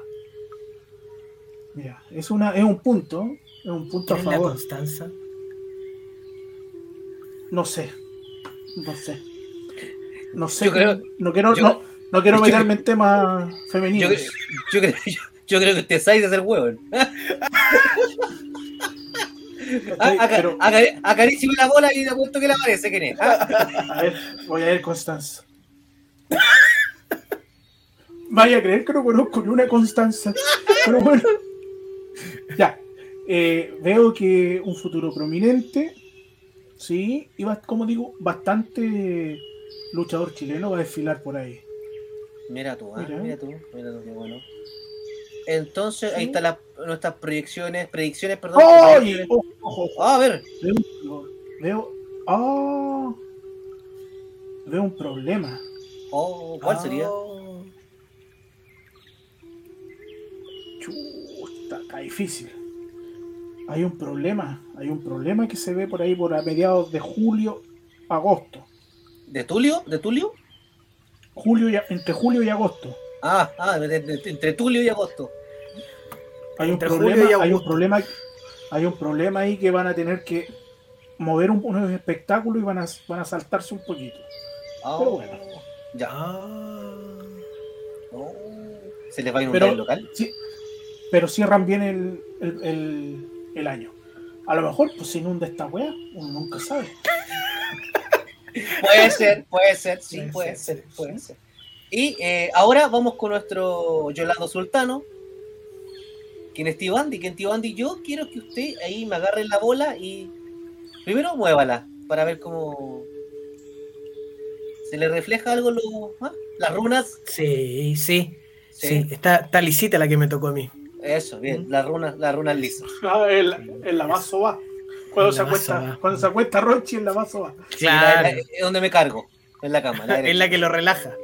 mira, es una, es un punto, es un punto a ¿Quién es la favor. No sé, no sé, no sé. Creo- no quiero, yo- no, no quiero yo- meterme en temas femeninos. yo, creo, yo, creo que usted sabe hacer huevo. ¿cachai? Pero, Acarícime la bola y le apuesto que le aparece quién es. ¿ah? a ver, voy a ver Constanza. Vaya a creer que no conozco ni una Constanza. Pero bueno. Ya. eh, veo que un futuro prominente. Sí, y va- como digo, bastante luchador chileno va a desfilar por ahí. Mira tú, ah, Mira. mira. tú, mira tú, qué bueno. Entonces, ahí están las, nuestras proyecciones, predicciones, perdón. ¡Ay! Ojo, ojo, ojo. Ah, a ver, Veo, veo, ah, veo un problema. oh, ¿cuál sería? Oh, Chuta, está difícil. Hay un problema, hay un problema que se ve por ahí por a mediados de julio, agosto. ¿De Tulio? ¿De Tulio? Julio y entre julio y agosto. Ah, ah, de- de- de- entre Tulio y agosto. Hay un problema, hay un problema, hay un problema ahí que van a tener que mover un, unos espectáculos y van a, van a saltarse un poquito. Ah, Pero bueno. Ya. ah. Oh, ¿Se les va a inundar Pero, el local? sí, pero cierran bien el, el- el- el año. A lo mejor pues se inunda esta weá, uno nunca sabe. Puede ser, puede ser, sí, Puede puede ser, ser, sí, puede ser. Y eh, ahora vamos con nuestro Yolando Sultano. Quien es Tibandi, quien Tibandi, yo quiero que usted ahí me agarre la bola y primero muévala para ver cómo se le refleja algo lo, ¿ah? las runas. Sí, sí, Sí, sí. Está, está lisita la que me tocó a mí. Eso, bien, las runas, las runas lisas. Ah, el, el lavazo va. Cuando, se acuesta, va. cuando se acuesta Ronchi, el lavazo va. Sí, la- Claro, la- es donde me cargo, en la cama. la es la que lo relaja.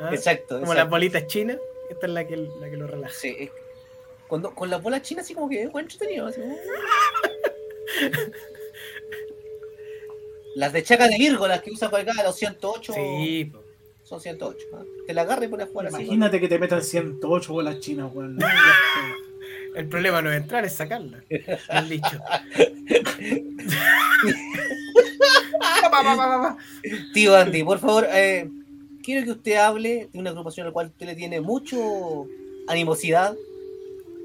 ¿ah? Exacto, Como las bolitas chinas, esta es la que, la que lo relaja. Sí, es- cuando, con las bolas chinas así como que buen entretenido. así como- Las de Chaca de Virgo, las que usa por acá, los 108, Sí, po. Son 108. ¿ah? Te la agarra y pones a jugar así. Imagínate que te metan 108 bolas chinas, weón. No, el problema no es entrar, es sacarla. El dicho. Tío Andy, por favor, eh, quiero que usted hable de una agrupación a la cual usted le tiene mucho animosidad,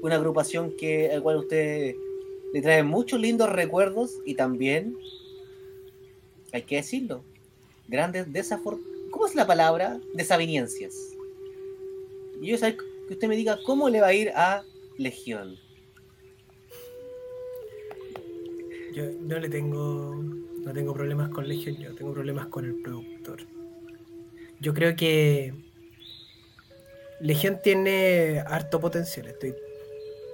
una agrupación que, a la cual usted le trae muchos lindos recuerdos y también, hay que decirlo, grandes desafor... ¿Cómo es la palabra? Desavenencias. Y yo saber que usted me diga cómo le va a ir a Legión. Yo no le tengo. No tengo problemas con Legion, yo tengo problemas con el productor. Yo creo que Legion tiene harto potencial. Estoy,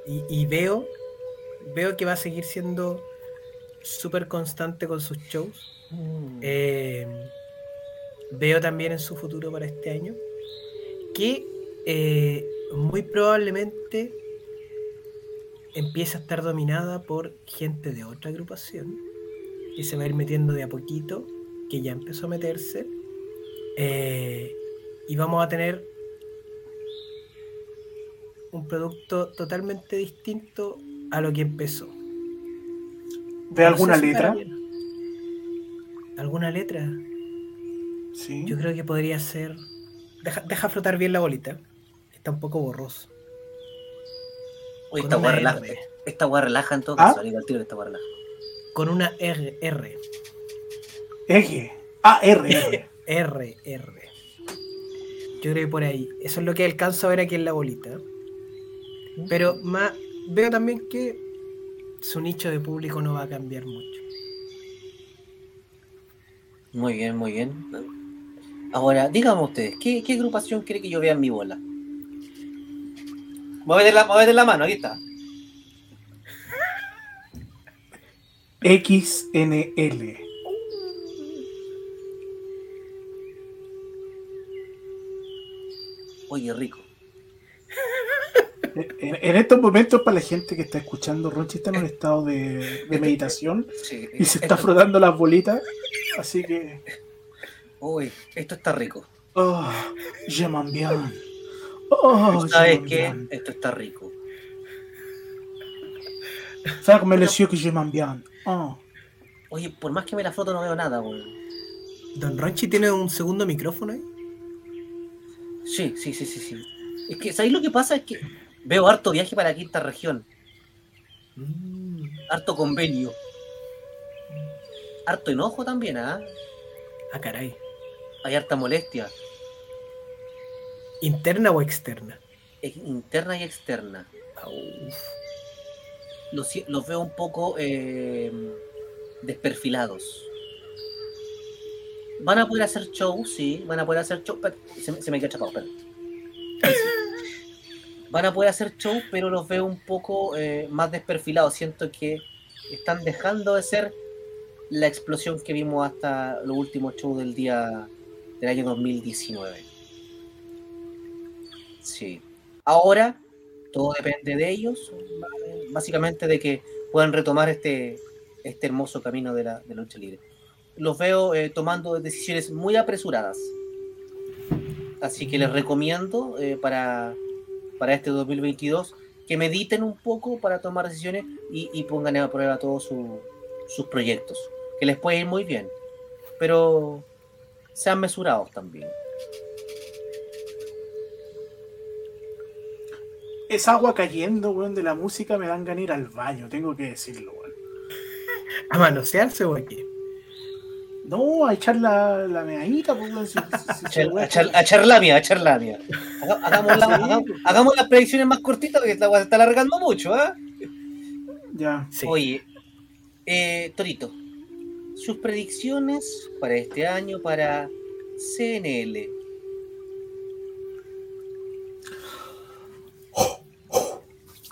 y, y veo, veo que va a seguir siendo súper constante con sus shows. Eh, veo también en su futuro para este año que eh, muy probablemente empieza a estar dominada por gente de otra agrupación que se va a ir metiendo de a poquito, que ya empezó a meterse, eh, y vamos a tener un producto totalmente distinto a lo que empezó. ¿Ve No alguna letra? ¿Alguna letra? Sí. Yo creo que podría ser. Deja, deja flotar bien la bolita. Está un poco borroso. Con esta weá relaja, esta weá relaja en todo ¿Ah? caso, al tiro que esta relaja. Con una R. R. Eje. Ah, R, R. R. R. Yo creo que por ahí. Eso es lo que alcanzo a ver aquí en la bolita. Pero más, veo también que su nicho de público no va a cambiar mucho. Muy bien, muy bien. Ahora, díganme ustedes, ¿qué, qué agrupación quiere que yo vea en mi bola? Muévete la, muévete la mano, aquí está. XNL. Oye, rico. En, en estos momentos, para la gente que está escuchando, Ronchi está en un estado de, de meditación Sí, y se está frotando las bolitas. Así que. Uy, esto está rico. Oh, je m'en bien. Oh, ¿Sabes qué? Esto está rico. ¿Sabes cómo le decía que je m'en bien? Oh. Oye, por más que me la foto no veo nada, weón. Don Ronchi tiene un segundo micrófono ahí. Sí, sí, sí, sí, sí. Es que, ¿sabéis lo que pasa? Es que veo harto viaje para la quinta región. Mm. Harto convenio. Harto enojo también, ¿ah? Ah, caray. Hay harta molestia. ¿Interna o externa? interna y externa. Los, los veo un poco eh, desperfilados. Van a poder hacer show, sí, van a poder hacer show. pero- Se, me- se me quedó atrapado, espera. Van a poder hacer show, pero los veo un poco eh, más desperfilados. Siento que están dejando de ser la explosión que vimos hasta los últimos shows del día del año 2019. Sí. Ahora todo depende de ellos, básicamente de que puedan retomar este, este hermoso camino de la, de lucha libre. Los veo eh, tomando decisiones muy apresuradas. Así que les recomiendo eh, para, para este 2022 que mediten un poco para tomar decisiones y, y pongan a prueba todos su- sus proyectos, que les puede ir muy bien, pero sean mesurados también. Esa agua cayendo, weón, de la música me dan ganas de ir al baño, tengo que decirlo, weón. ¿A manosearse o aquí? No, a echar la, la meadita, pues, weón. si- si- si- A, char- weón, a char- a a Hagamos, la- Sí. hagamos- hagamos las predicciones más cortitas porque esta weá se está alargando mucho, ¿ah? Ya. Sí. Oye, eh, Torito, sus predicciones para este año para CNL.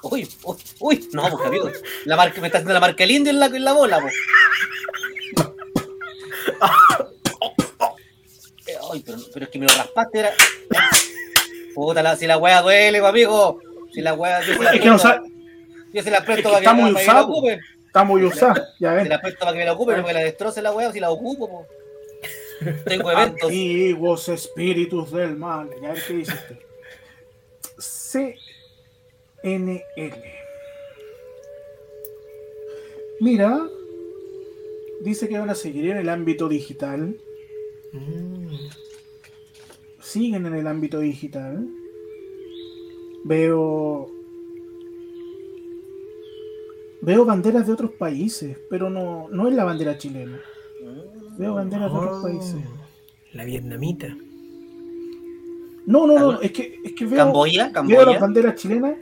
Uy, uy, uy, no, pues amigo, la marca, me está haciendo la marca linda en la, en la bola, pues. Ay, pero, pero es que me lo raspaste, era. Puta, la- si la weá duele, pues, amigo. Si la weá. Yo se la Es que no sabe, yo se la presto es que para que, para la. Está muy usada, ya Se ven. la presto para que me la ocupe, no que la destroce la weá, si la ocupo, po. Tengo eventos. Antiguos espíritus del mal. Ya ver qué dice usted. CNL. Mira, dice que van a seguir en el ámbito digital. Mm. Siguen en el ámbito digital. Veo. Veo banderas de otros países, pero no, no es la bandera chilena. Veo banderas de otros Oh, países. La vietnamita. No, no, no, es que, es que veo. Camboya, ¿Veo las banderas chilenas?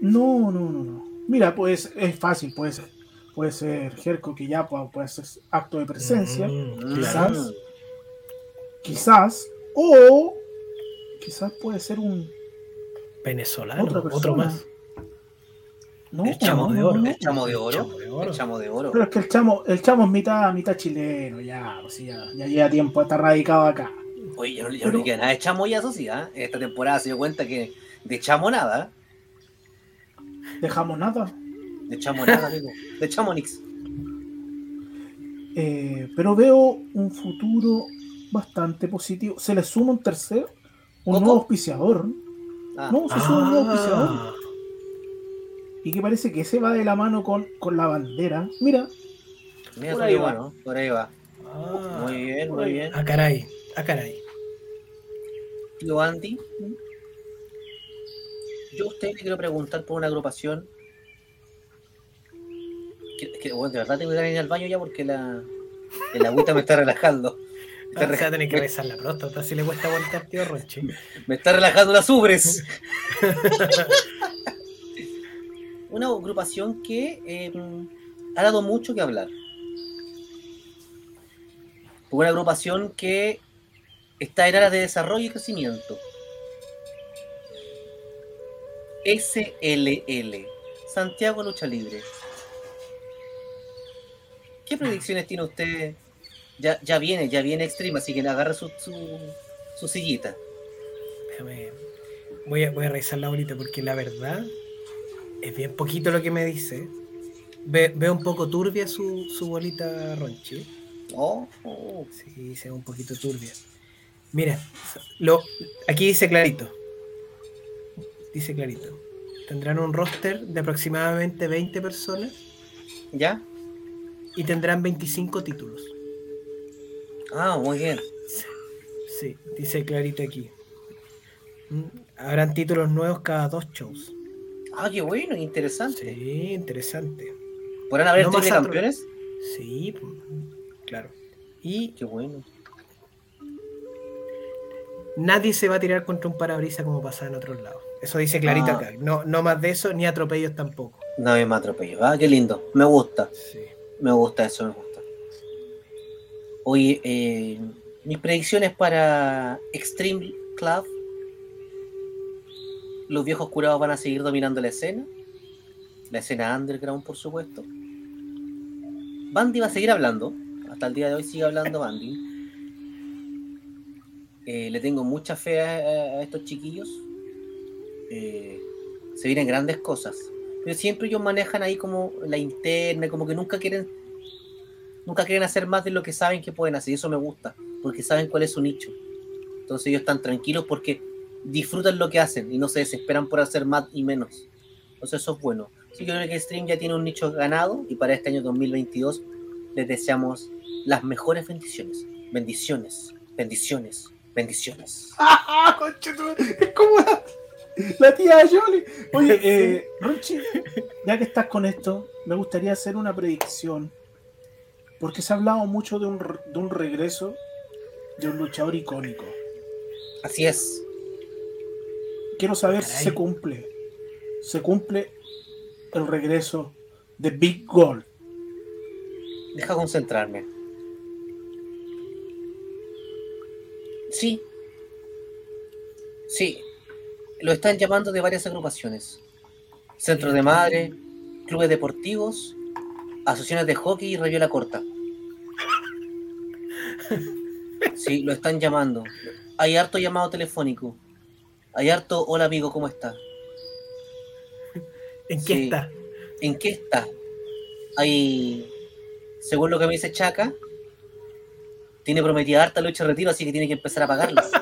No, no, no, no. Mira, pues es fácil, puede ser. Puede ser Jerko que ya puede, ser acto de presencia, Mm, quizás. claro. quizás. O quizás puede ser un. Venezolano, Otra otro persona. más. No, El chamo no, de oro. no. El chamo de oro. Chamo de oro. El chamo de oro. Pero es que el chamo, el chamo es mitad, mitad chileno, ya, pues sí, ya, ya lleva tiempo, está radicado acá. Oye, ya no, ya no Pero- le queda nada de chamo ya, eso sí, ¿ah? Esta temporada se dio cuenta que de chamo nada. Dejamos nada. De chamo nada, amigo. De chamo nix. Eh, pero veo un futuro bastante positivo. Se le suma un tercero, un ¿Coco? nuevo auspiciador. Ah, No, se suma un nuevo auspiciador. Y que parece que se va de la mano con, con la bandera. Mira, mira, por ahí va. bueno, por ahí va. ah. Muy bien, muy bien. Ah, caray. Ah, caray. Tío Andy, yo a usted le quiero preguntar por una agrupación. Que, que, bueno, de verdad tengo que ir al baño ya porque la, el agüita me está relajando. Me Ah, está, se va a re- tener que revisar la próstata si le cuesta aguantar, tío Ronchi. me está relajando las ubres. una agrupación que eh, ha dado mucho que hablar. Una agrupación que está en áreas de desarrollo y crecimiento. SLL, Santiago Lucha Libre. ¿Qué predicciones tiene usted? Ya, ya viene, ya viene Extreme, así que agarre su, su, su sillita. Voy a, voy a revisar la bolita porque la verdad es bien poquito lo que me dice. Ve- veo un poco turbia su, su bolita Ronchi. Oh, oh. Sí, se ve un poquito turbia. Mira, lo, aquí dice clarito. Dice clarito. Tendrán un roster de aproximadamente 20 personas ¿Ya? y tendrán 25 títulos. Ah, muy bien. Sí, dice clarito aquí. Mm, Habrán títulos nuevos cada dos shows. Ah, qué bueno, interesante. Sí, interesante. ¿Podrán haber No tres más campeones? Sí, pues, claro. Y Qué bueno. nadie se va a tirar contra un parabrisas como pasaba en otros lados. Eso dice clarito Ah. acá. No, no más de eso, ni atropellos tampoco. No me atropello. Ah, qué lindo. Me gusta. Sí. Me gusta eso, me gusta. Oye, eh, mis predicciones para Extreme Club. Los viejos curados van a seguir dominando la escena. La escena underground, por supuesto. Bandy va a seguir hablando. Hasta el día de hoy sigue hablando Bandy. Eh, le tengo mucha fe a, estos chiquillos. Eh, se vienen grandes cosas. Pero siempre ellos manejan ahí como la interna, como que nunca quieren nunca quieren hacer más de lo que saben que pueden hacer. Y eso me gusta, porque saben cuál es su nicho. Entonces ellos están tranquilos porque disfrutan lo que hacen y no se desesperan por hacer más y menos. Entonces eso es bueno. Así que creo que Stream ya tiene un nicho ganado y para este año 2022 les deseamos las mejores bendiciones. Bendiciones, bendiciones, bendiciones. ¡Ah, Es como la, la tía Yoli. Oye, eh, Ronchi, ya que estás con esto, me gustaría hacer una predicción. Porque se ha hablado mucho de un, de un regreso de un luchador icónico. Así es. Quiero saber si se cumple. Se cumple el regreso de Big Gold. Deja concentrarme. Sí. Sí. Lo están llamando de varias agrupaciones. Centros de madre, clubes deportivos, asociaciones de hockey y rayuela corta. Sí, lo están llamando. Hay harto llamado telefónico. Hay harto, hola amigo, ¿cómo está? ¿En qué Sí. está? ¿En qué está? Hay, según lo que me dice Chaca, tiene prometida harta lucha de retiro, así que tiene que empezar a pagarlas.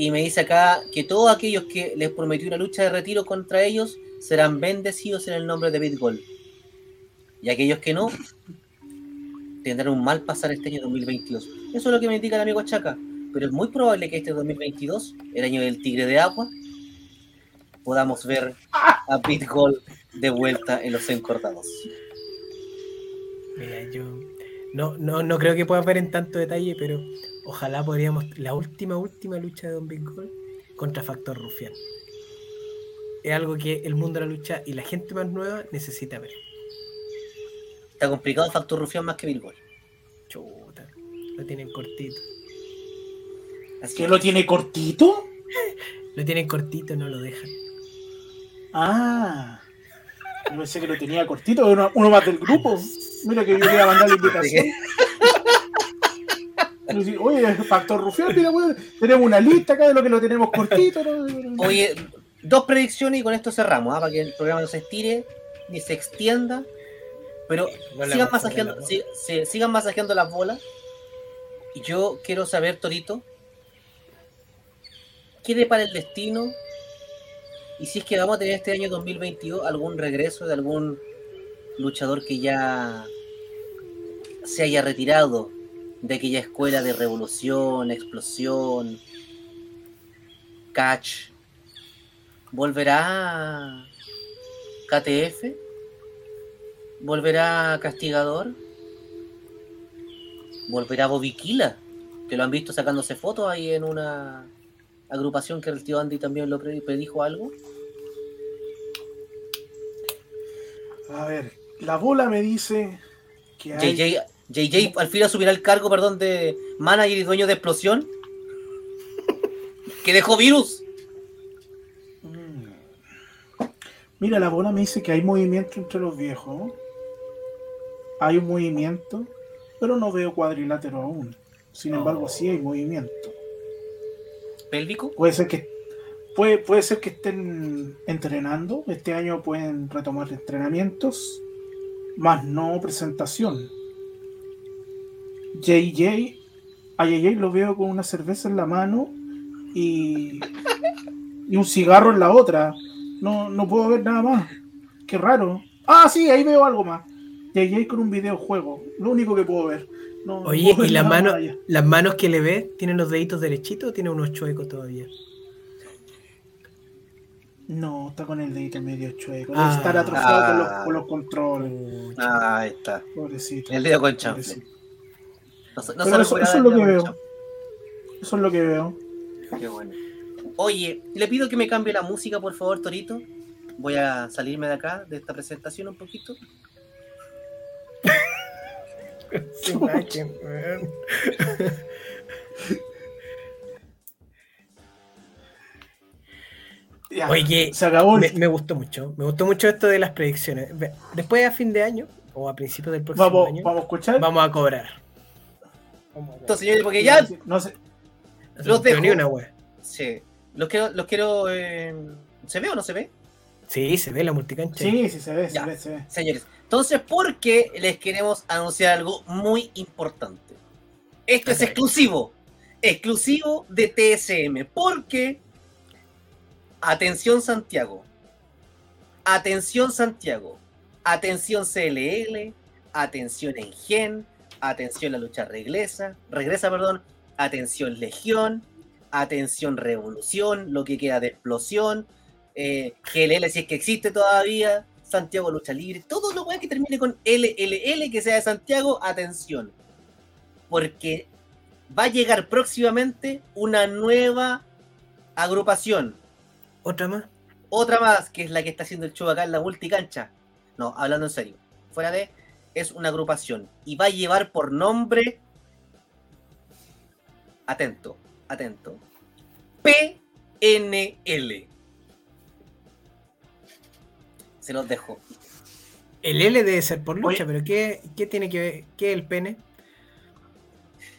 Y me dice acá que todos aquellos que les prometió una lucha de retiro contra ellos serán bendecidos en el nombre de Bitgol. Y aquellos que no, tendrán un mal pasar este año 2022. Eso es lo que me indica el amigo Chaca. Pero es muy probable que este 2022, el año del tigre de agua, podamos ver a Bitgol de vuelta en los encordados. Mira, yo no, no, no creo que pueda ver en tanto detalle, pero ojalá podríamos. La última, última lucha de Don Big Gold contra Factor Rufián. Es algo que el mundo de la lucha y la gente más nueva necesita ver. Está complicado factor rufián más que Bitgol. Chuta, lo tienen cortito. Así ¿Que lo tiene cortito? Lo tienen cortito, no lo dejan. Ah. Yo pensé que lo tenía cortito, uno, uno más del grupo. Mira que yo le iba a mandar la invitación. Oye, Factor Rufián, mira, weón, tenemos una lista acá de lo que lo tenemos cortito. ¿no? Oye, dos predicciones y con esto cerramos, ¿ah? para que el programa no se estire ni se extienda. Pero sigan masajeando, sí, sigan masajeando las bolas. Y yo quiero saber, Torito, ¿qué depara el destino? Y si es que vamos a tener este año 2022 algún regreso de algún luchador que ya se haya retirado de aquella escuela de revolución, explosión, catch. ¿Volverá KTF? ¿Volverá Castigador? ¿Volverá Bobiquila? Que lo han visto sacándose fotos ahí en una agrupación que el tío Andy también lo pre- predijo algo. A ver, la bola me dice que hay. JJ, JJ al fin asumirá el cargo, perdón, de manager y dueño de explosión. Que dejó virus. Mm. Mira, la bola me dice que hay movimiento entre los viejos. Hay un movimiento, pero no veo cuadrilátero aún. Sin embargo, sí hay movimiento. Pélvico. Puede ser que puede, puede ser que estén entrenando. Este año pueden retomar entrenamientos, más no presentación. JJ, a JJ lo veo con una cerveza en la mano y, y un cigarro en la otra. No, no puedo ver nada más. Qué raro. Ah, sí, ahí veo algo más. JJ con un videojuego. Lo único que puedo ver. No- Oye, ¿y las manos, las manos que le ves tienen los deditos derechitos o tiene unos chuecos todavía? No, está con el dedito medio chueco. Ah. Estar atrofiado con, los, Ah. con los controles. Pucha. ahí está. Pobrecito. El dedo con chanfle. No, no Pero eso, eso es lo que veo. chanfle. Eso es lo que veo. Qué bueno. Oye, le pido que me cambie la música, por favor, Torito. Voy a salirme de acá, de esta presentación un poquito. Sin imagen, weón. Ya, Oye, se acabó. Me, me gustó mucho. Me gustó mucho esto de las predicciones. Después a fin de año, o a principios del próximo Vamos, año, vamos a escuchar. vamos a cobrar. Vamos a cobrar. Entonces, señores, porque ya. No sé. Los ni una. Sí. Los quiero. Los quiero eh, ¿Se ve o no se ve? Sí, se ve la multicancha. Sí, sí, se ve, se ve, se ve. Señores, entonces, porque les queremos anunciar algo muy importante? Esto es exclusivo, exclusivo de TSM, porque, atención Santiago, atención Santiago, atención CLL, atención Engen, atención la lucha regresa, regresa, perdón, atención Legión, atención Revolución, lo que queda de explosión, eh, GLL si es que existe todavía, Santiago Lucha Libre, todo lo que termine con LLL que sea de Santiago, atención. Porque va a llegar próximamente una nueva agrupación. Otra más. Otra más, que es la que está haciendo el show acá en la multicancha. No, hablando en serio. Fuera de, es una agrupación. Y va a llevar por nombre. Atento, atento. PNL. Se los dejo. El L debe ser por lucha, Oye. pero ¿qué, ¿qué tiene que ver? ¿Qué es el pene?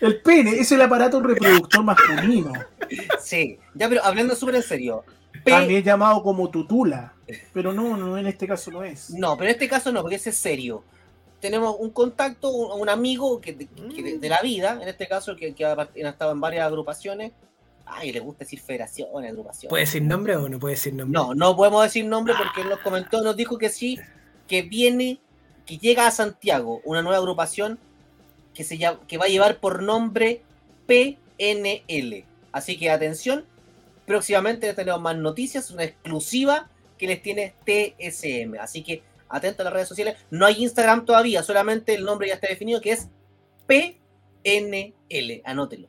El pene es el aparato reproductor masculino, Sí, ya, pero hablando súper en serio. P- también llamado como tutula, pero no, no, en este caso no es. No, pero en este caso no, porque ese es serio. Tenemos un contacto, un, un amigo que, que de, de la vida, en este caso, que, ha estado en varias agrupaciones. Ay, le gusta decir federaciones, agrupaciones. ¿Puede decir nombre o no puede decir nombre? No, no podemos decir nombre porque él nos comentó, nos dijo que sí, que viene, que llega a Santiago una nueva agrupación que, se llama, que va a llevar por nombre PNL. Así que atención, próximamente tenemos más noticias, una exclusiva que les tiene TSM. Así que atento a las redes sociales. No hay Instagram todavía, solamente el nombre ya está definido que es PNL. Anótelo.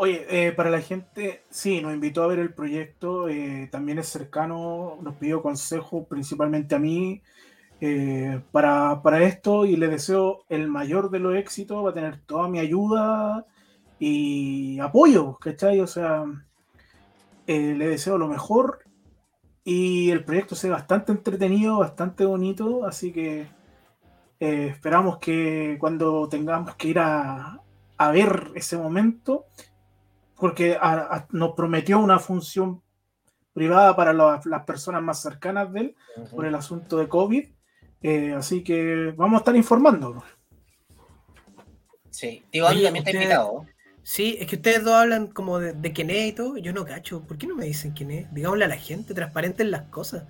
Oye, eh, para la gente, sí, nos invitó a ver el proyecto, eh, también es cercano, nos pidió consejo principalmente a mí eh, para, para esto y le deseo el mayor de los éxitos, va a tener toda mi ayuda y apoyo, ¿cachai? O sea, le deseo lo mejor y el proyecto sea bastante entretenido, bastante bonito, así que esperamos que cuando tengamos que ir a, a ver ese momento, porque a- a- nos prometió una función privada para la- las personas más cercanas de él por el asunto de COVID. eh, así que vamos a estar informando. Sí, Tío Andy Oye, también está invitado. Sí, es que ustedes dos hablan como de, de quién es y todo. Yo no cacho. ¿Por qué no me dicen quién es? Digámosle a la gente, transparenten las cosas.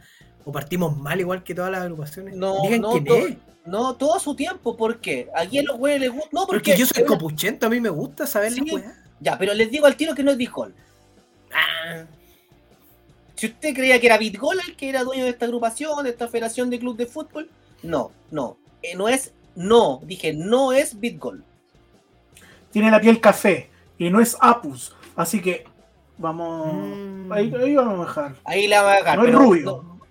O partimos mal igual que todas las agrupaciones. No, Digan no, quién to- es. No, todo a su tiempo, ¿por qué? Aquí a los güeyes les gusta. No, porque. Porque yo soy copuchento, a mí me gusta saber Sí. la weá. Ya, pero les digo al tiro que no es Bitgol. Ah, Si usted creía que era Bitgol el que era dueño de esta agrupación, de esta federación de club de fútbol, no, no. Eh, no es. No, dije, no es Bitgol. Tiene la piel café y no es Apus, así que vamos. Mm. Ahí, ahí vamos a dejar. Ahí la va a dejar. No es rubio.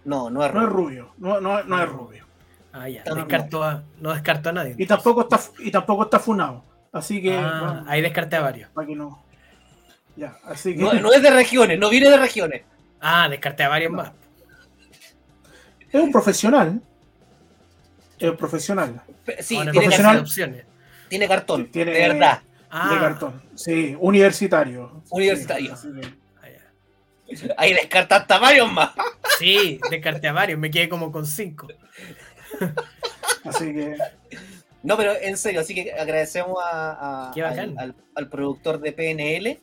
No, no, no es No es rubio. rubio, no, no, no es rubio. ah, ya. No, no. Descarto a, no descarto a nadie. Y tampoco está, y tampoco está funado. Así que. Ah, ahí descarté a varios. para que no. Ya, así que. No, no es de regiones, no viene de regiones. Ah, descarté a varios más. Es un profesional. Es un profesional. Sí, Ahora, tiene, profesional. cartón, opciones. tiene cartón, Tiene- de verdad. Ah, De cartón. Sí, universitario. Universitario. Sí, así que- ah. Ahí descarta hasta varios más. Sí, descarté a varios, me quedé como con cinco. Así que. No, pero en serio, así que agradecemos a, a- al, al- al productor de PNL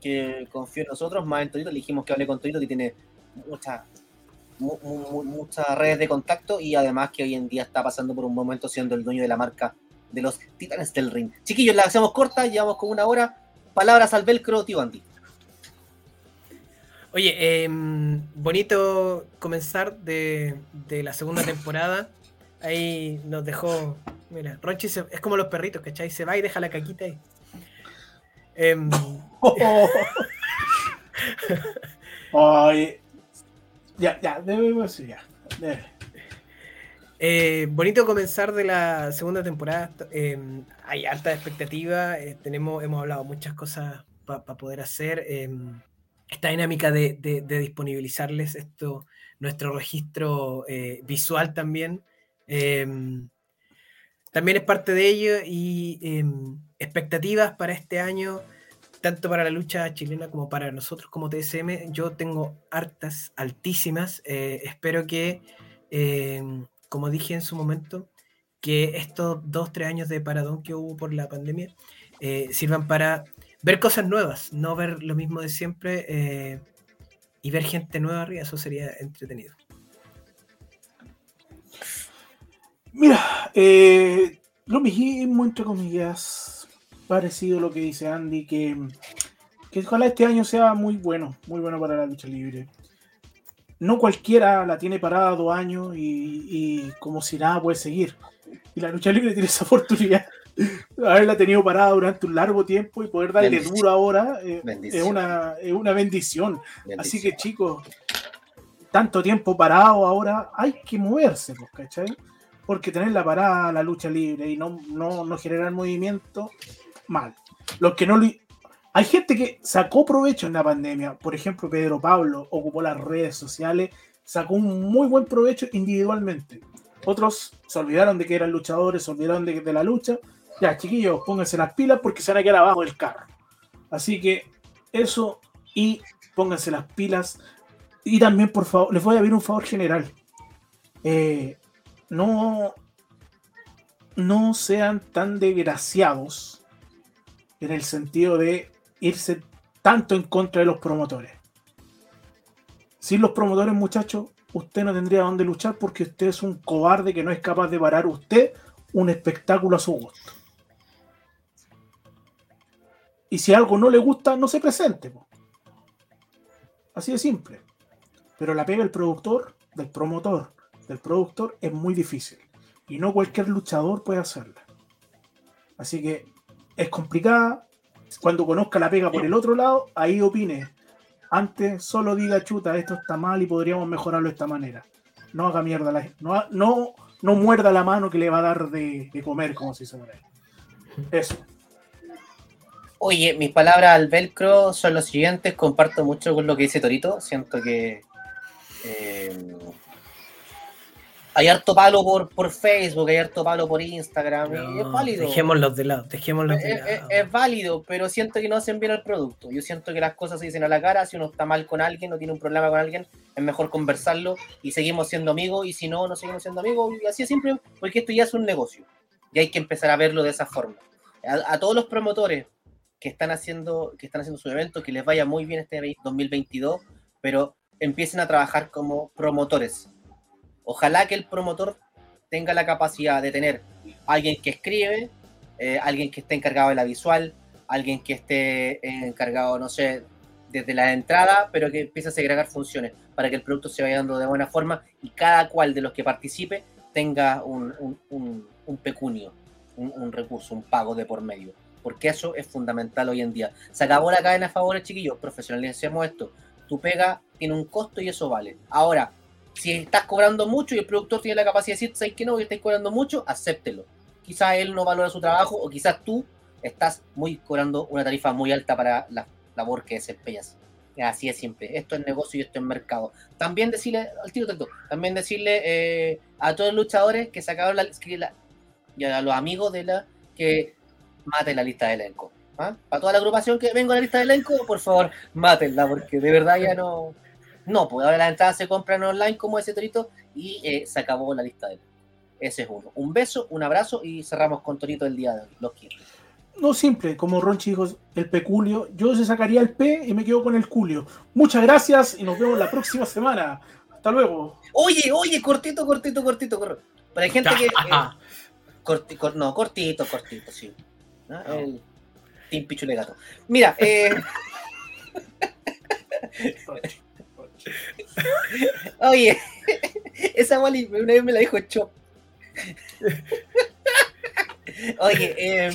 que confió en nosotros, más en Torito, le dijimos que hable con Torito, que tiene muchas mu- mu- mu- muchas redes de contacto y además que hoy en día está pasando por un momento siendo el dueño de la marca de los Titanes del Ring. Chiquillos, la hacemos corta, llevamos como una hora. Palabras al velcro, tío Andy. Oye, em, bonito comenzar de, de la segunda temporada. Ahí nos dejó. Mira, Ronchi se- es como los perritos, ¿cachai? Se va y deja la caquita ahí. Em, Oye, ya, ya, debemos decir ya. Debe. Eh, bonito comenzar de la segunda temporada. Eh, hay alta expectativa. eh, tenemos, hemos hablado muchas cosas para poder hacer. eh, esta dinámica de, de- de disponibilizarles esto, nuestro registro eh, visual también. También es parte de ello y eh, expectativas para este año, tanto para la lucha chilena como para nosotros como TSM. Yo tengo hartas, altísimas. eh, espero que eh, como dije en su momento, que estos dos, tres años de paradón que hubo por la pandemia eh, sirvan para ver cosas nuevas, no ver lo mismo de siempre eh, y ver gente nueva arriba, eso sería entretenido. Mira, eh, lo mismo, entre comillas, parecido a lo que dice Andy, que, que ojalá este año sea muy bueno, muy bueno para la lucha libre. No cualquiera la tiene parada dos años y, y como si nada puede seguir. Y la lucha libre tiene esa oportunidad haberla tenido parada durante un largo tiempo y poder darle Bendición. duro ahora eh, es, una, es una bendición. Así que chicos, tanto tiempo parado ahora, hay que moverse, pues, ¿cachai? Porque tener la parada, la lucha libre y no, no, no generar movimiento, mal. Los que no lo... Hay gente que sacó provecho en la pandemia. Por ejemplo, Pedro Pablo ocupó las redes sociales, sacó un muy buen provecho individualmente. Otros se olvidaron de que eran luchadores, se olvidaron de, de la lucha. Ya, chiquillos, pónganse las pilas porque se van a quedar abajo del carro. Así que eso y pónganse las pilas. Y también, por favor, les voy a pedir un favor general. Eh, no, no sean tan desgraciados en el sentido de irse tanto en contra de los promotores. Sin los promotores, muchachos, usted no tendría dónde luchar porque usted es un cobarde que no es capaz de parar usted un espectáculo a su gusto. Y si algo no le gusta, no se presente. Así de simple. Pero la pega del productor, del promotor, del productor es muy difícil. Y no cualquier luchador puede hacerla. Así que es complicada. Cuando conozca la pega por el otro lado, ahí opine. Antes solo diga chuta, esto está mal y podríamos mejorarlo de esta manera. No haga mierda, la, no, no, no muerda la mano que le va a dar de, comer, como se dice. Eso. Oye, mis palabras al velcro son los siguientes. Comparto mucho con lo que dice Torito. Siento que eh, hay harto palo por, por Facebook, hay harto palo por Instagram. y es No, válido. dejémoslos de lado, dejémoslos de Es, lado. es válido, pero siento que no hacen bien el producto. Yo siento que las cosas se dicen a la cara. Si uno está mal con alguien o tiene un problema con alguien, es mejor conversarlo y seguimos siendo amigos. Y si no, no seguimos siendo amigos. Y así es siempre, porque esto ya es un negocio. Y hay que empezar a verlo de esa forma. A, a todos los promotores que están haciendo que están haciendo su evento, que les vaya muy bien este 2022, pero empiecen a trabajar como promotores. Ojalá que el promotor tenga la capacidad de tener alguien que escribe, eh, alguien que esté encargado de la visual, alguien que esté eh, encargado, no sé, desde la entrada, pero que empiece a segregar funciones para que el producto se vaya dando de buena forma y cada cual de los que participe tenga un, un- un- un pecunio, un, recurso, un pago de por medio. Porque eso es fundamental hoy en día. Se acabó la cadena de favores, chiquillos, profesionalicemos esto. Tu pega tiene un costo y eso vale. Ahora, si estás cobrando mucho y el productor tiene la capacidad de decir, ¿sabes que no? Que estáis cobrando mucho, acéptelo. Quizás él no valora su trabajo o quizás tú estás muy cobrando una tarifa muy alta para la labor que desempeñas. Así es siempre. Esto es negocio y esto es mercado. También decirle, al tiro tanto, también decirle eh, a todos los luchadores que sacaron la, que y a los amigos de la que maten la lista de elenco. ¿ah? Para toda la agrupación que vengo a la lista de elenco, por favor, mátenla, porque de verdad ya no. No, pues ahora las entradas se compran online como ese torito y eh, se acabó la lista de elenco. Ese es uno. Un beso, un abrazo y cerramos con Torito el día de hoy. Los quiero. No simple, como Ronchi dijo, el peculio. Yo se sacaría el P y me quedo con el culio. Muchas gracias y nos vemos la próxima semana. Hasta luego. Oye, oye, cortito, cortito, cortito, cortito. Pero hay gente que. eh, corti- cor- no, cortito, cortito, sí. ¿Ah? No. El Team Pichule Gato. Mira, eh, oye, esa Wally una vez me la dijo Chop. Oye, eh,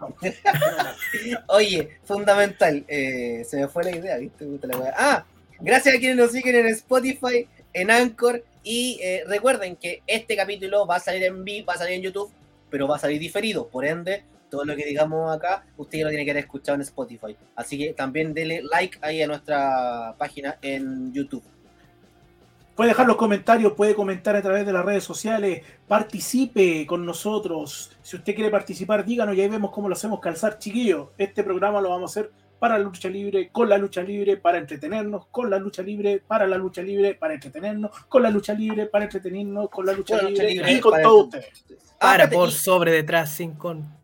Oye, fundamental. eh, se me fue la idea, ¿viste? La. Ah, gracias a quienes nos siguen en Spotify, en Anchor. Y eh, recuerden que este capítulo va a salir en vivo, va a salir en YouTube, pero va a salir diferido. Por ende, todo lo que digamos acá, usted lo tiene que haber escuchado en Spotify. Así que también dele like ahí a nuestra página en YouTube. Puede dejar los comentarios, puede comentar a través de las redes sociales, participe con nosotros. Si usted quiere participar, díganos y ahí vemos cómo lo hacemos calzar, chiquillos. Este programa lo vamos a hacer para la lucha libre, con la lucha libre, para entretenernos, con la lucha libre, para la lucha libre, para entretenernos, con la lucha libre, para entretenernos, con la lucha, Con la lucha libre, libre, y con para todos ustedes. Para, espérate, por, y- sobre, detrás, sin con.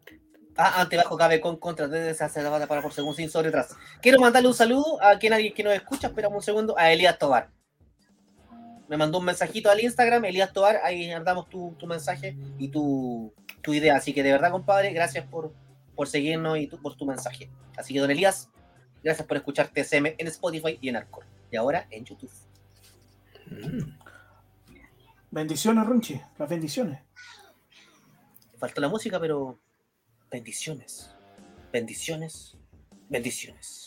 Ah, ante, bajo, cabe, con, contra, desde, hace la bata para por segundo, sin sobre, tras. Quiero mandarle un saludo a quien alguien que nos escucha, esperamos un segundo, a Elías Tobar. Me mandó un mensajito al Instagram, Elías Tobar, ahí damos tu, tu mensaje y tu, tu idea. Así que de verdad, compadre, gracias por, por seguirnos y tu- por tu mensaje. Así que, don Elías, gracias por escuchar TSM en Spotify y en Arcor. Y ahora en YouTube. Bendiciones, Ronchi, las bendiciones. Faltó la música, pero bendiciones. Bendiciones. Bendiciones.